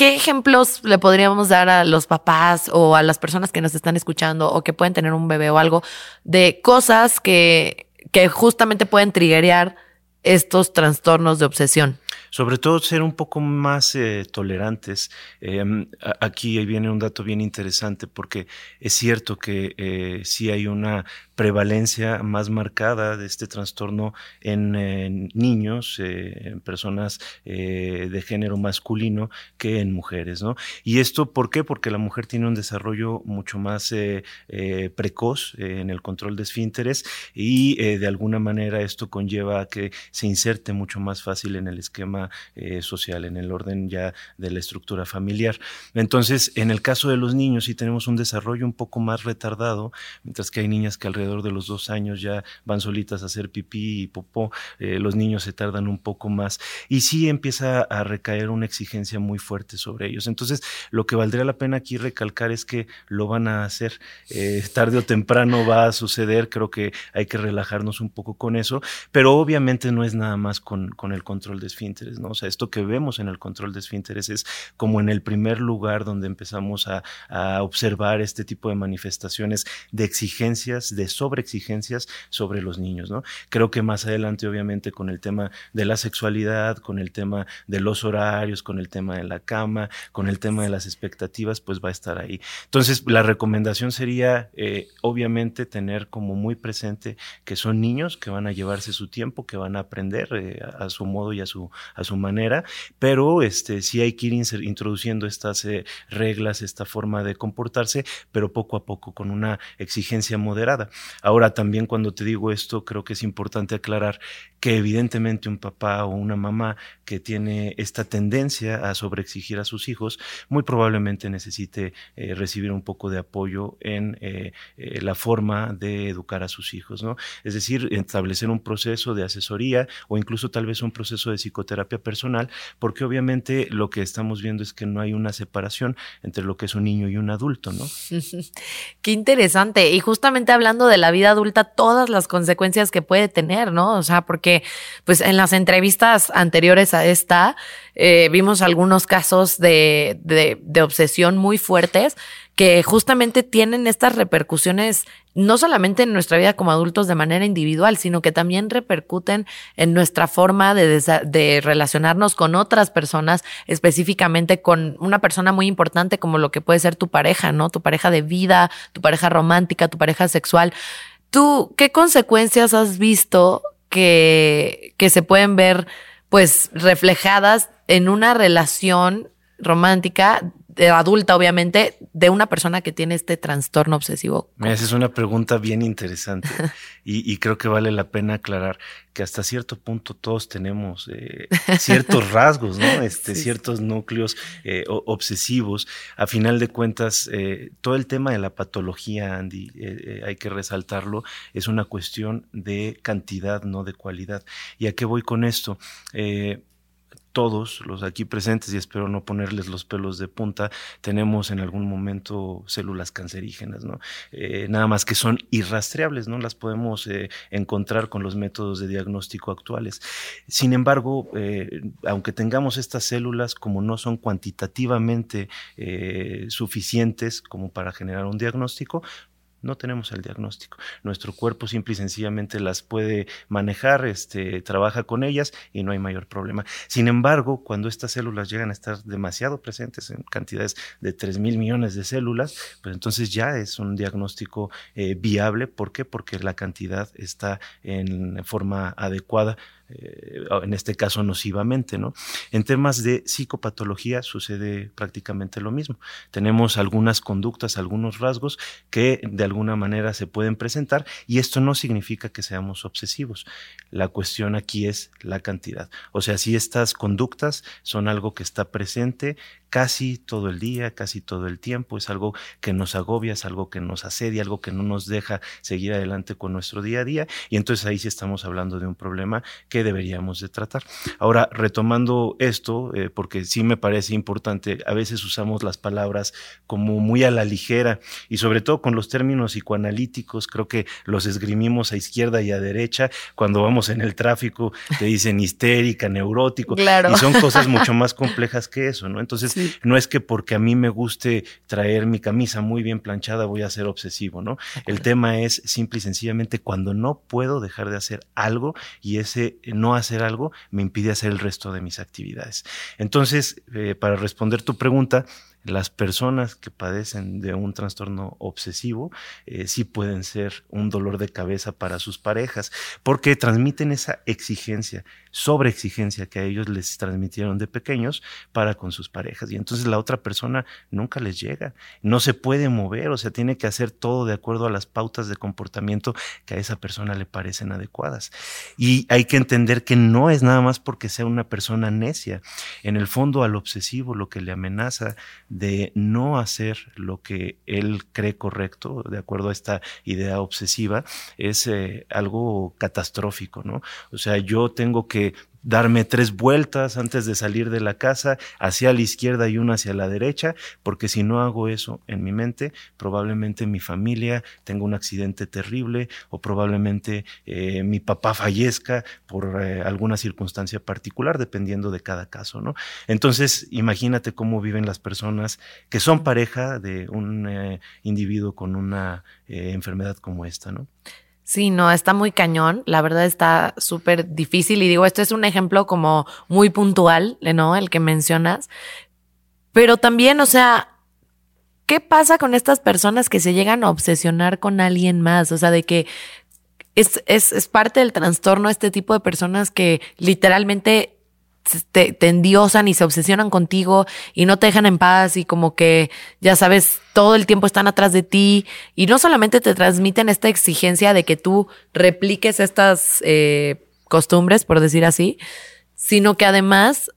¿Qué ejemplos le podríamos dar a los papás o a las personas que nos están escuchando o que pueden tener un bebé o algo de cosas que, que justamente pueden triggerear estos trastornos de obsesión? Sobre todo ser un poco más eh, tolerantes. Em, aquí viene un dato bien interesante porque es cierto que eh, sí hay una prevalencia más marcada de este trastorno en, niños, eh, en personas eh, de género masculino que en mujeres, ¿no? Y esto, ¿por qué? Porque la mujer tiene un desarrollo mucho más eh, precoz en el control de esfínteres y de alguna manera esto conlleva a que se inserte mucho más fácil en el esquema social, en el orden ya de la estructura familiar. Entonces, en el caso de los niños, sí tenemos un desarrollo un poco más retardado, mientras que hay niñas que alrededor de los dos años ya van solitas a hacer pipí y popó, eh, los niños se tardan un poco más y sí empieza a recaer una exigencia muy fuerte sobre ellos. Entonces, lo que valdría la pena aquí recalcar es que lo van a hacer, eh, tarde o temprano va a suceder, creo que hay que relajarnos un poco con eso, pero obviamente no es nada más con, con el control de esfínteres, ¿no? O sea, esto que vemos en el control de esfínteres es como en el primer lugar donde empezamos a, a observar este tipo de manifestaciones de exigencias, de sobre exigencias sobre los niños, ¿no? Creo que más adelante, obviamente, con el tema de la sexualidad, con el tema de los horarios, con el tema de la cama, con el tema de las expectativas, pues va a estar ahí. Entonces, la recomendación sería, eh, obviamente, tener como muy presente que son niños que van a llevarse su tiempo, que van a aprender eh, a su modo y a su, a su manera, pero este, sí hay que ir introduciendo estas eh, reglas, esta forma de comportarse, pero poco a poco, con una exigencia moderada. Ahora también cuando te digo esto, creo que es importante aclarar que evidentemente un papá o una mamá que tiene esta tendencia a sobreexigir a sus hijos, muy probablemente necesite eh, recibir un poco de apoyo en eh, eh, la forma de educar a sus hijos, ¿no? Es decir, establecer un proceso de asesoría o incluso tal vez un proceso de psicoterapia personal, porque obviamente lo que estamos viendo es que no hay una separación entre lo que es un niño y un adulto, ¿no? Qué interesante. Y justamente hablando de la vida adulta, todas las consecuencias que puede tener, ¿no? O sea, porque pues en las entrevistas anteriores a esta eh, vimos algunos casos de, de, obsesión muy fuertes que justamente tienen estas repercusiones no solamente en nuestra vida como adultos de manera individual, sino que también repercuten en nuestra forma de, de, relacionarnos con otras personas, específicamente con una persona muy importante como lo que puede ser tu pareja, ¿no? Tu pareja de vida, tu pareja romántica, tu pareja sexual. ¿Tú qué consecuencias has visto que, que se pueden ver pues reflejadas en una relación romántica adulta, obviamente, de una persona que tiene este trastorno obsesivo? Me haces una pregunta bien interesante y, creo que vale la pena aclarar que hasta cierto punto todos tenemos eh, ciertos rasgos, ¿no? Este, ciertos núcleos eh, obsesivos. A final de cuentas, eh, todo el tema de la patología, Andy, hay que resaltarlo, es una cuestión de cantidad, no de cualidad. ¿Y a qué voy con esto? Todos los aquí presentes, y espero no ponerles los pelos de punta, tenemos en algún momento células cancerígenas, ¿no? Eh, nada más que son irrastreables, no las podemos eh, encontrar con los métodos de diagnóstico actuales. Sin embargo, eh, aunque tengamos estas células, como no son cuantitativamente suficientes como para generar un diagnóstico, no tenemos el diagnóstico. Nuestro cuerpo simple y sencillamente las puede manejar, este, trabaja con ellas y no hay mayor problema. Sin embargo, cuando estas células llegan a estar demasiado presentes en cantidades de 3 mil millones de células, pues entonces ya es un diagnóstico eh, viable. ¿Por qué? Porque la cantidad está en forma adecuada eh, en este caso nocivamente, ¿no? En temas de psicopatología sucede prácticamente lo mismo. Tenemos algunas conductas, algunos rasgos que de alguna manera se pueden presentar y esto no significa que seamos obsesivos. La cuestión aquí es la cantidad. O sea, si estas conductas son algo que está presente, casi todo el día, casi todo el tiempo. Es algo que nos agobia, es algo que nos asedia, algo que no nos deja seguir adelante con nuestro día a día. Y entonces ahí sí estamos hablando de un problema que deberíamos de tratar. Ahora, retomando esto, eh, porque sí me parece importante, a veces usamos las palabras como muy a la ligera y sobre todo con los términos psicoanalíticos, creo que los esgrimimos a izquierda y a derecha. Cuando vamos en el tráfico, te dicen histérica, neurótico. Claro. Y son cosas mucho más complejas que eso, ¿no? Entonces, No es que porque a mí me guste traer mi camisa muy bien planchada voy a ser obsesivo, ¿no? El tema es simple y sencillamente cuando no puedo dejar de hacer algo y ese no hacer algo me impide hacer el resto de mis actividades. Entonces, eh, para responder tu pregunta, las personas que padecen de un trastorno obsesivo eh, sí pueden ser un dolor de cabeza para sus parejas, porque transmiten esa exigencia, sobre exigencia que a ellos les transmitieron de pequeños para con sus parejas. Y entonces la otra persona nunca les llega, no se puede mover, o sea, tiene que hacer todo de acuerdo a las pautas de comportamiento que a esa persona le parecen adecuadas. Y hay que entender que no es nada más porque sea una persona necia. En el fondo al obsesivo lo que le amenaza de no hacer lo que él cree correcto, de acuerdo a esta idea obsesiva, es eh, algo catastrófico, ¿no? O sea, yo tengo que darme tres vueltas antes de salir de la casa, hacia la izquierda y una hacia la derecha, porque si no hago eso en mi mente, probablemente mi familia tenga un accidente terrible o probablemente eh, mi papá fallezca por eh, alguna circunstancia particular, dependiendo de cada caso, ¿no? Entonces, imagínate cómo viven las personas que son pareja de un eh, individuo con una enfermedad como esta, ¿no? Sí, no, está muy cañón. La verdad está súper difícil. Y digo, esto es un ejemplo como muy puntual, ¿no? El que mencionas. Pero también, o sea, ¿qué pasa con estas personas que se llegan a obsesionar con alguien más? O sea, de que es, es, es parte del trastorno este tipo de personas que literalmente te, te, endiosan y se obsesionan contigo y no te dejan en paz y como que, ya sabes, todo el tiempo están atrás de ti y no solamente te transmiten esta exigencia de que tú repliques estas eh, costumbres, por decir así, sino que además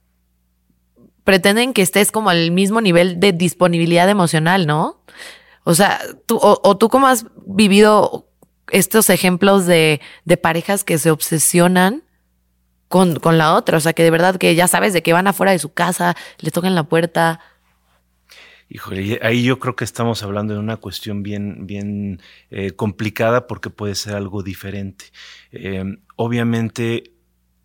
pretenden que estés como al mismo nivel de disponibilidad emocional, ¿no? O sea, tú, o, tú cómo has vivido estos ejemplos de, de parejas que se obsesionan con, con la otra. O sea, que de verdad que ya sabes de que van afuera de su casa, le tocan la puerta. Híjole, ahí yo creo que estamos hablando de una cuestión bien, bien eh, complicada porque puede ser algo diferente. Eh, obviamente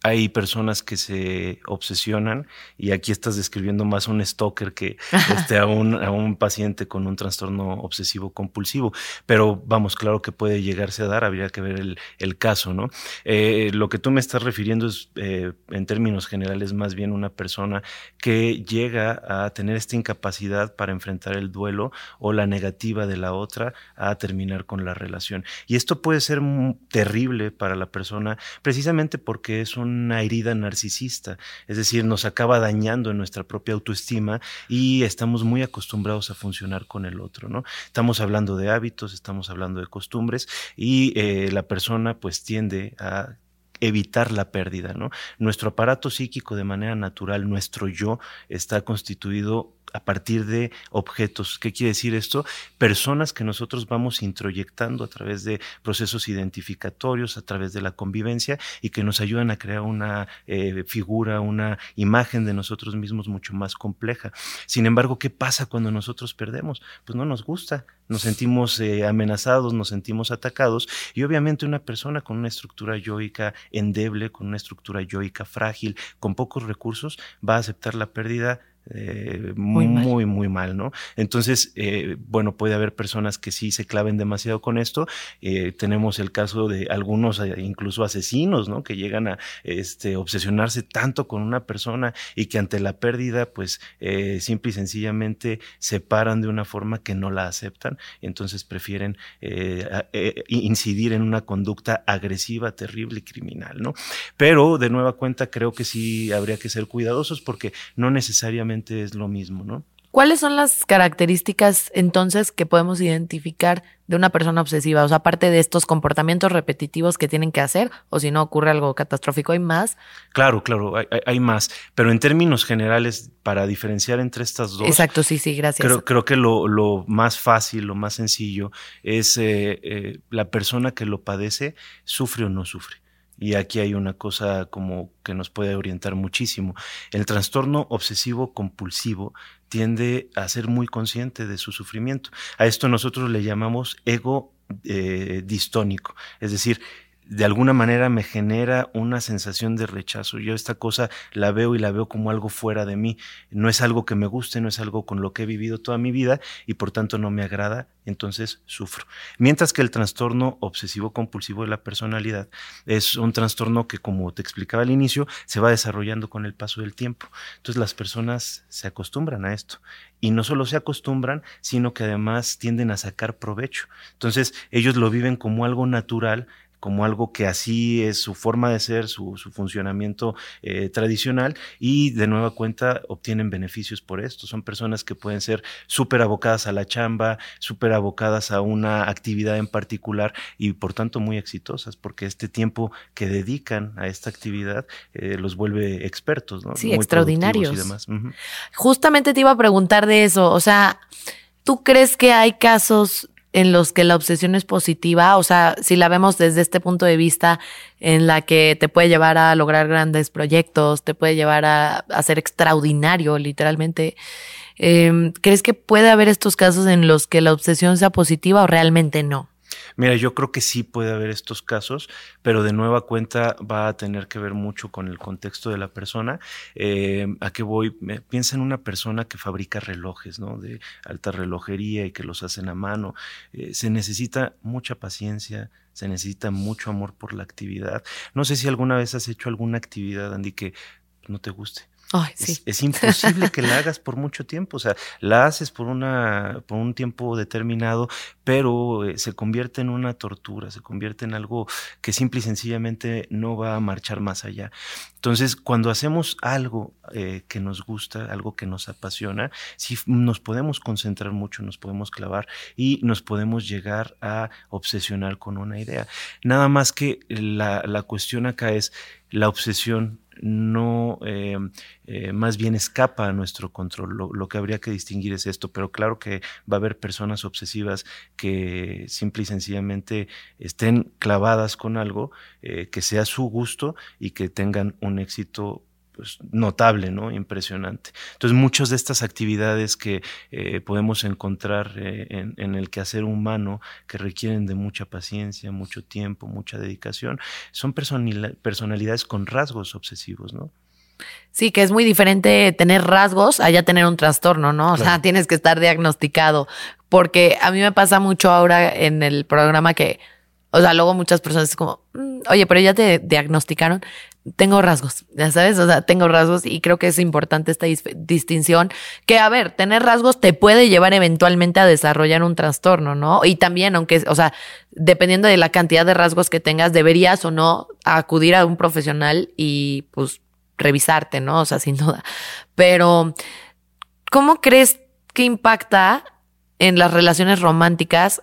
hay personas que se obsesionan y aquí estás describiendo más un stalker que este, a, un, a un paciente con un trastorno obsesivo compulsivo. Pero vamos, claro que puede llegarse a dar, habría que ver el, el caso, ¿no? Eh, lo que tú me estás refiriendo es, eh, en términos generales, más bien una persona que llega a tener esta incapacidad para enfrentar el duelo o la negativa de la otra a terminar con la relación. Y esto puede ser terrible para la persona precisamente porque es un una herida narcisista, es decir, nos acaba dañando en nuestra propia autoestima y estamos muy acostumbrados a funcionar con el otro, ¿no? Estamos hablando de hábitos, estamos hablando de costumbres y eh, la persona pues tiende a evitar la pérdida. Nuestro aparato psíquico de manera natural, nuestro yo, está constituido a partir de objetos. ¿Qué quiere decir esto? Personas que nosotros vamos introyectando a través de procesos identificatorios, a través de la convivencia y que nos ayudan a crear una eh, figura, una imagen de nosotros mismos mucho más compleja. Sin embargo, ¿qué pasa cuando nosotros perdemos? Pues no nos gusta, nos sentimos eh, amenazados, nos sentimos atacados y obviamente una persona con una estructura yoica endeble, con una estructura yoica frágil, con pocos recursos, va a aceptar la pérdida eh, muy, muy, muy, mal, ¿no? Entonces, eh, bueno, puede haber personas que sí se claven demasiado con esto. Eh, tenemos el caso de algunos, incluso asesinos, ¿no? Que llegan a este, obsesionarse tanto con una persona y que ante la pérdida, pues, simple y sencillamente se paran de una forma que no la aceptan. Entonces prefieren incidir en una conducta agresiva, terrible y criminal, ¿no? Pero de nueva cuenta, creo que sí habría que ser cuidadosos porque no necesariamente es lo mismo, ¿no? ¿Cuáles son las características entonces que podemos identificar de una persona obsesiva? O sea, aparte de estos comportamientos repetitivos que tienen que hacer, o si no ocurre algo catastrófico, ¿hay más? Claro, claro, hay, más. Pero en términos generales, para diferenciar entre estas dos. Exacto, sí, sí, gracias. Creo, creo que lo, más fácil, lo más sencillo es eh, eh, la persona que lo padece, sufre o no sufre. Y aquí hay una cosa como que nos puede orientar muchísimo. El trastorno obsesivo compulsivo tiende a ser muy consciente de su sufrimiento. A esto nosotros le llamamos ego eh, distónico, es decir, de alguna manera me genera una sensación de rechazo. Yo esta cosa la veo y la veo como algo fuera de mí. No es algo que me guste, no es algo con lo que he vivido toda mi vida y por tanto no me agrada, entonces sufro. Mientras que el trastorno obsesivo compulsivo de la personalidad es un trastorno que, como te explicaba al inicio, se va desarrollando con el paso del tiempo. Entonces las personas se acostumbran a esto y no solo se acostumbran, sino que además tienden a sacar provecho. Entonces ellos lo viven como algo natural como algo que así es su forma de ser, su, funcionamiento eh, tradicional y de nueva cuenta obtienen beneficios por esto. Son personas que pueden ser súper abocadas a la chamba, súper abocadas a una actividad en particular y por tanto muy exitosas porque este tiempo que dedican a esta actividad eh, los vuelve expertos, ¿no? Sí, extraordinarios. Y demás. Justamente te iba a preguntar de eso, o sea, ¿tú crees que hay casos en los que la obsesión es positiva, o sea, si la vemos desde este punto de vista en la que te puede llevar a lograr grandes proyectos, te puede llevar a, ser extraordinario, literalmente, em, ¿crees que puede haber estos casos en los que la obsesión sea positiva o realmente no? Mira, yo creo que sí puede haber estos casos, pero de nueva cuenta va a tener que ver mucho con el contexto de la persona. Eh, ¿A qué voy? Piensa en una persona que fabrica relojes, ¿no? De alta relojería y que los hacen a mano. Eh, se necesita mucha paciencia, se necesita mucho amor por la actividad. No sé si alguna vez has hecho alguna actividad, Andy, que no te guste es, imposible que la hagas por mucho tiempo. O sea, la haces por, una, por un tiempo determinado, pero eh, se convierte en una tortura, se convierte en algo que simple y sencillamente no va a marchar más allá. Entonces, cuando hacemos algo eh, que nos gusta, algo que nos apasiona, sí nos podemos concentrar mucho, nos podemos clavar y nos podemos llegar a obsesionar con una idea. Nada más que la, la cuestión acá es la obsesión no eh, eh, más bien escapa a nuestro control. Lo, que habría que distinguir es esto, pero claro que va a haber personas obsesivas que simple y sencillamente estén clavadas con algo eh, que sea su gusto y que tengan un éxito pues, notable, ¿no? Impresionante. Entonces, muchas de estas actividades que eh, podemos encontrar eh, en, en, el quehacer humano, que requieren de mucha paciencia, mucho tiempo, mucha dedicación, son personalidades con rasgos obsesivos, ¿no? Sí, que es muy diferente tener rasgos a ya tener un trastorno, ¿no? O sea, tienes que estar diagnosticado. Porque a mí me pasa mucho ahora en el programa que, o sea, luego muchas personas es como, mm, oye, pero ya te diagnosticaron tengo rasgos, ya sabes, o sea, tengo rasgos y creo que es importante esta distinción, que a ver, tener rasgos te puede llevar eventualmente a desarrollar un trastorno, ¿no? Y también, aunque, o sea, dependiendo de la cantidad de rasgos que tengas, deberías o no acudir a un profesional y pues revisarte, ¿no? O sea, sin duda. Pero, ¿cómo crees que impacta en las relaciones románticas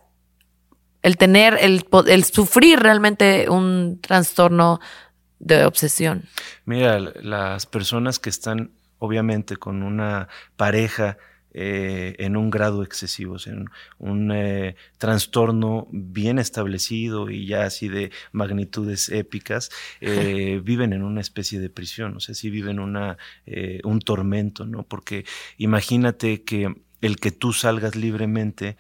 el tener, el, el sufrir realmente un trastorno de obsesión? Mira, las personas que están obviamente con una pareja eh, en un grado excesivo, en un eh, trastorno bien establecido y ya así de magnitudes épicas, eh, viven en una especie de prisión, o sea, sí viven una, un tormento, ¿no? Porque imagínate que el que tú salgas libremente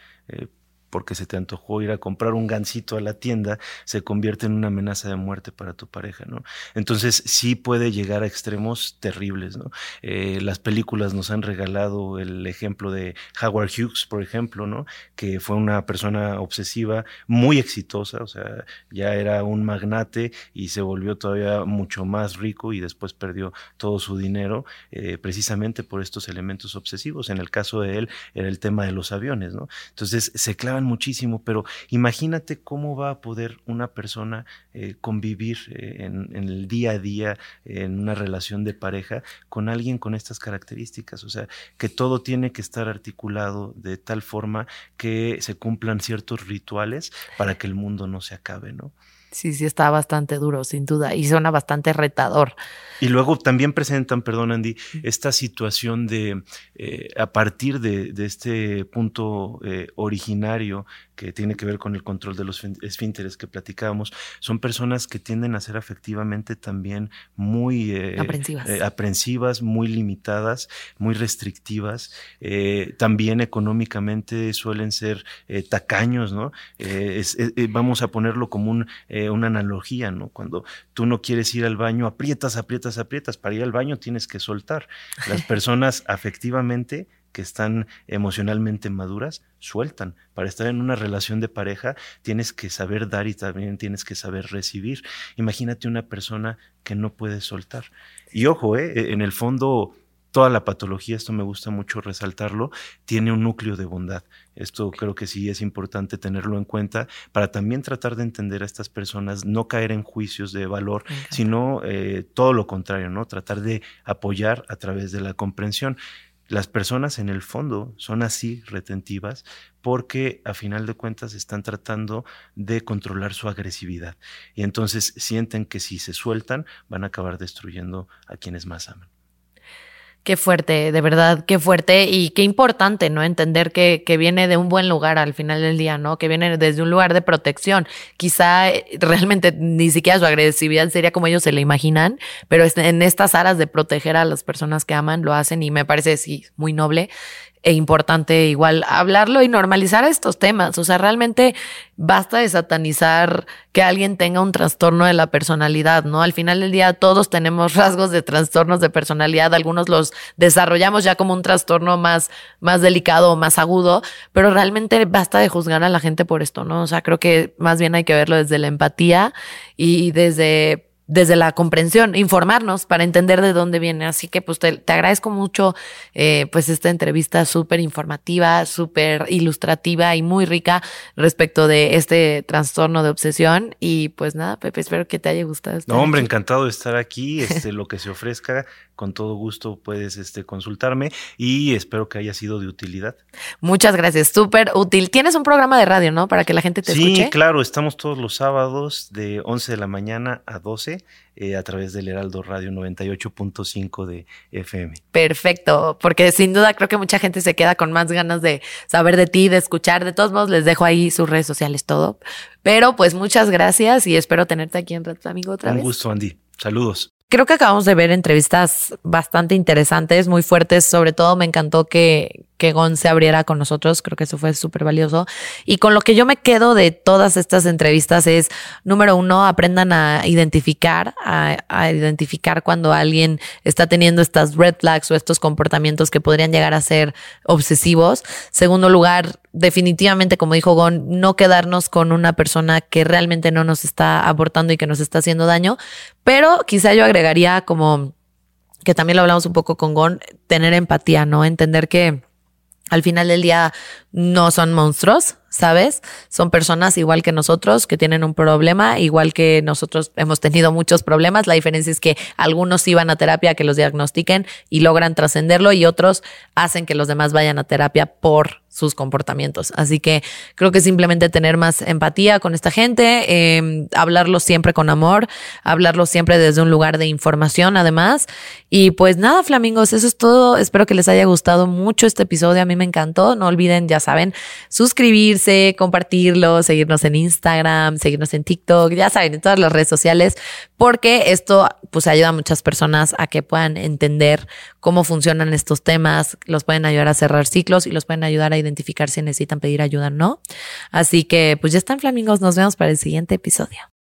porque se te antojó ir a comprar un gansito a la tienda, se convierte en una amenaza de muerte para tu pareja, ¿no? Entonces sí puede llegar a extremos terribles, ¿no? Eh, las películas nos han regalado el ejemplo de Howard Hughes, por ejemplo, ¿no? Que fue una persona obsesiva muy exitosa, o sea, ya era un magnate y se volvió todavía mucho más rico y después perdió todo su dinero eh, precisamente por estos elementos obsesivos. En el caso de él era el tema de los aviones, ¿no? Entonces se clavan muchísimo, pero imagínate cómo va a poder una persona eh, convivir eh, en, el día a día, en una relación de pareja, con alguien con estas características. O sea, que todo tiene que estar articulado de tal forma que se cumplan ciertos rituales para que el mundo no se acabe, ¿no? Sí, sí, está bastante duro, sin duda, y suena bastante retador. Y luego también presentan, perdón Andy, esta situación de, eh, a partir de, este punto eh, originario que tiene que ver con el control de los esfínteres que platicábamos, son personas que tienden a ser afectivamente también muy eh, aprensivas. muy limitadas, muy restrictivas, también económicamente suelen ser tacaños, ¿no? vamos a ponerlo como un eh, una analogía, ¿no? Cuando tú no quieres ir al baño, aprietas, aprietas, aprietas. Para ir al baño tienes que soltar. Las personas afectivamente que están emocionalmente maduras sueltan. Para estar en una relación de pareja tienes que saber dar y también tienes que saber recibir. Imagínate una persona que no puede soltar. Y ojo, ¿eh? en el fondo toda la patología, esto me gusta mucho resaltarlo, tiene un núcleo de bondad. Esto creo que sí es importante tenerlo en cuenta para también tratar de entender a estas personas, no caer en juicios de valor, sino eh, todo lo contrario, ¿no? Tratar de apoyar a través de la comprensión. Las personas en el fondo son así retentivas porque a final de cuentas están tratando de controlar su agresividad y entonces sienten que si se sueltan van a acabar destruyendo a quienes más aman. Qué fuerte, de verdad, qué fuerte y qué importante, ¿no? Entender que, que, viene de un buen lugar al final del día, ¿no? Que viene desde un lugar de protección. Quizá eh, realmente ni siquiera su agresividad sería como ellos se la imaginan, pero en estas aras de proteger a las personas que aman lo hacen y me parece, sí, muy noble e importante igual hablarlo y normalizar estos temas. O sea, realmente basta de satanizar que alguien tenga un trastorno de la personalidad, ¿no? Al final del día todos tenemos rasgos de trastornos de personalidad, algunos los desarrollamos ya como un trastorno más, más delicado o más agudo, pero realmente basta de juzgar a la gente por esto, ¿no? O sea, creo que más bien hay que verlo desde la empatía y desde desde la comprensión, informarnos para entender de dónde viene. Así que pues te, agradezco mucho eh, pues esta entrevista súper informativa, súper ilustrativa y muy rica respecto de este trastorno de obsesión. Y pues nada, Pepe, espero que te haya gustado. No, hombre, encantado de estar aquí. Este, lo que se ofrezca, con todo gusto puedes este, consultarme y espero que haya sido de utilidad. Muchas gracias, súper útil. Tienes un programa de radio, ¿no? Para que la gente te escuche. Sí, claro, estamos todos los sábados de 11 de la mañana a 12 eh, a través del Heraldo Radio 98.5 de FM. Perfecto, porque sin duda creo que mucha gente se queda con más ganas de saber de ti, de escuchar. De todos modos, les dejo ahí sus redes sociales, todo. Pero pues muchas gracias y espero tenerte aquí en Red Amigo otra vez. Un gusto, Andy. Saludos. Creo que acabamos de ver entrevistas bastante interesantes, muy fuertes. Sobre todo me encantó que, que Gon se abriera con nosotros. Creo que eso fue súper valioso. Y con lo que yo me quedo de todas estas entrevistas es, número uno, aprendan a identificar, a, a, identificar cuando alguien está teniendo estas red flags o estos comportamientos que podrían llegar a ser obsesivos. Segundo lugar, definitivamente, como dijo Gon, no quedarnos con una persona que realmente no nos está aportando y que nos está haciendo daño. Pero quizá yo agregaría como que también lo hablamos un poco con Gon, tener empatía, ¿no? Entender que al final del día no son monstruos, ¿sabes? Son personas igual que nosotros que tienen un problema, igual que nosotros hemos tenido muchos problemas. La diferencia es que algunos iban a terapia que los diagnostiquen y logran trascenderlo y otros hacen que los demás vayan a terapia por sus comportamientos. Así que creo que simplemente tener más empatía con esta gente, eh, hablarlo siempre con amor, hablarlo siempre desde un lugar de información además. Y pues nada, flamingos, eso es todo. Espero que les haya gustado mucho este episodio. A mí me encantó. No olviden, ya saben, compartirlo, seguirnos en Instagram, seguirnos en TikTok, ya saben, en todas las redes sociales, porque esto pues ayuda a muchas personas a que puedan entender cómo funcionan estos temas, los pueden ayudar a cerrar ciclos y los pueden ayudar a identificar si necesitan pedir ayuda o no. Así que pues ya están flamingos, nos vemos para el siguiente episodio.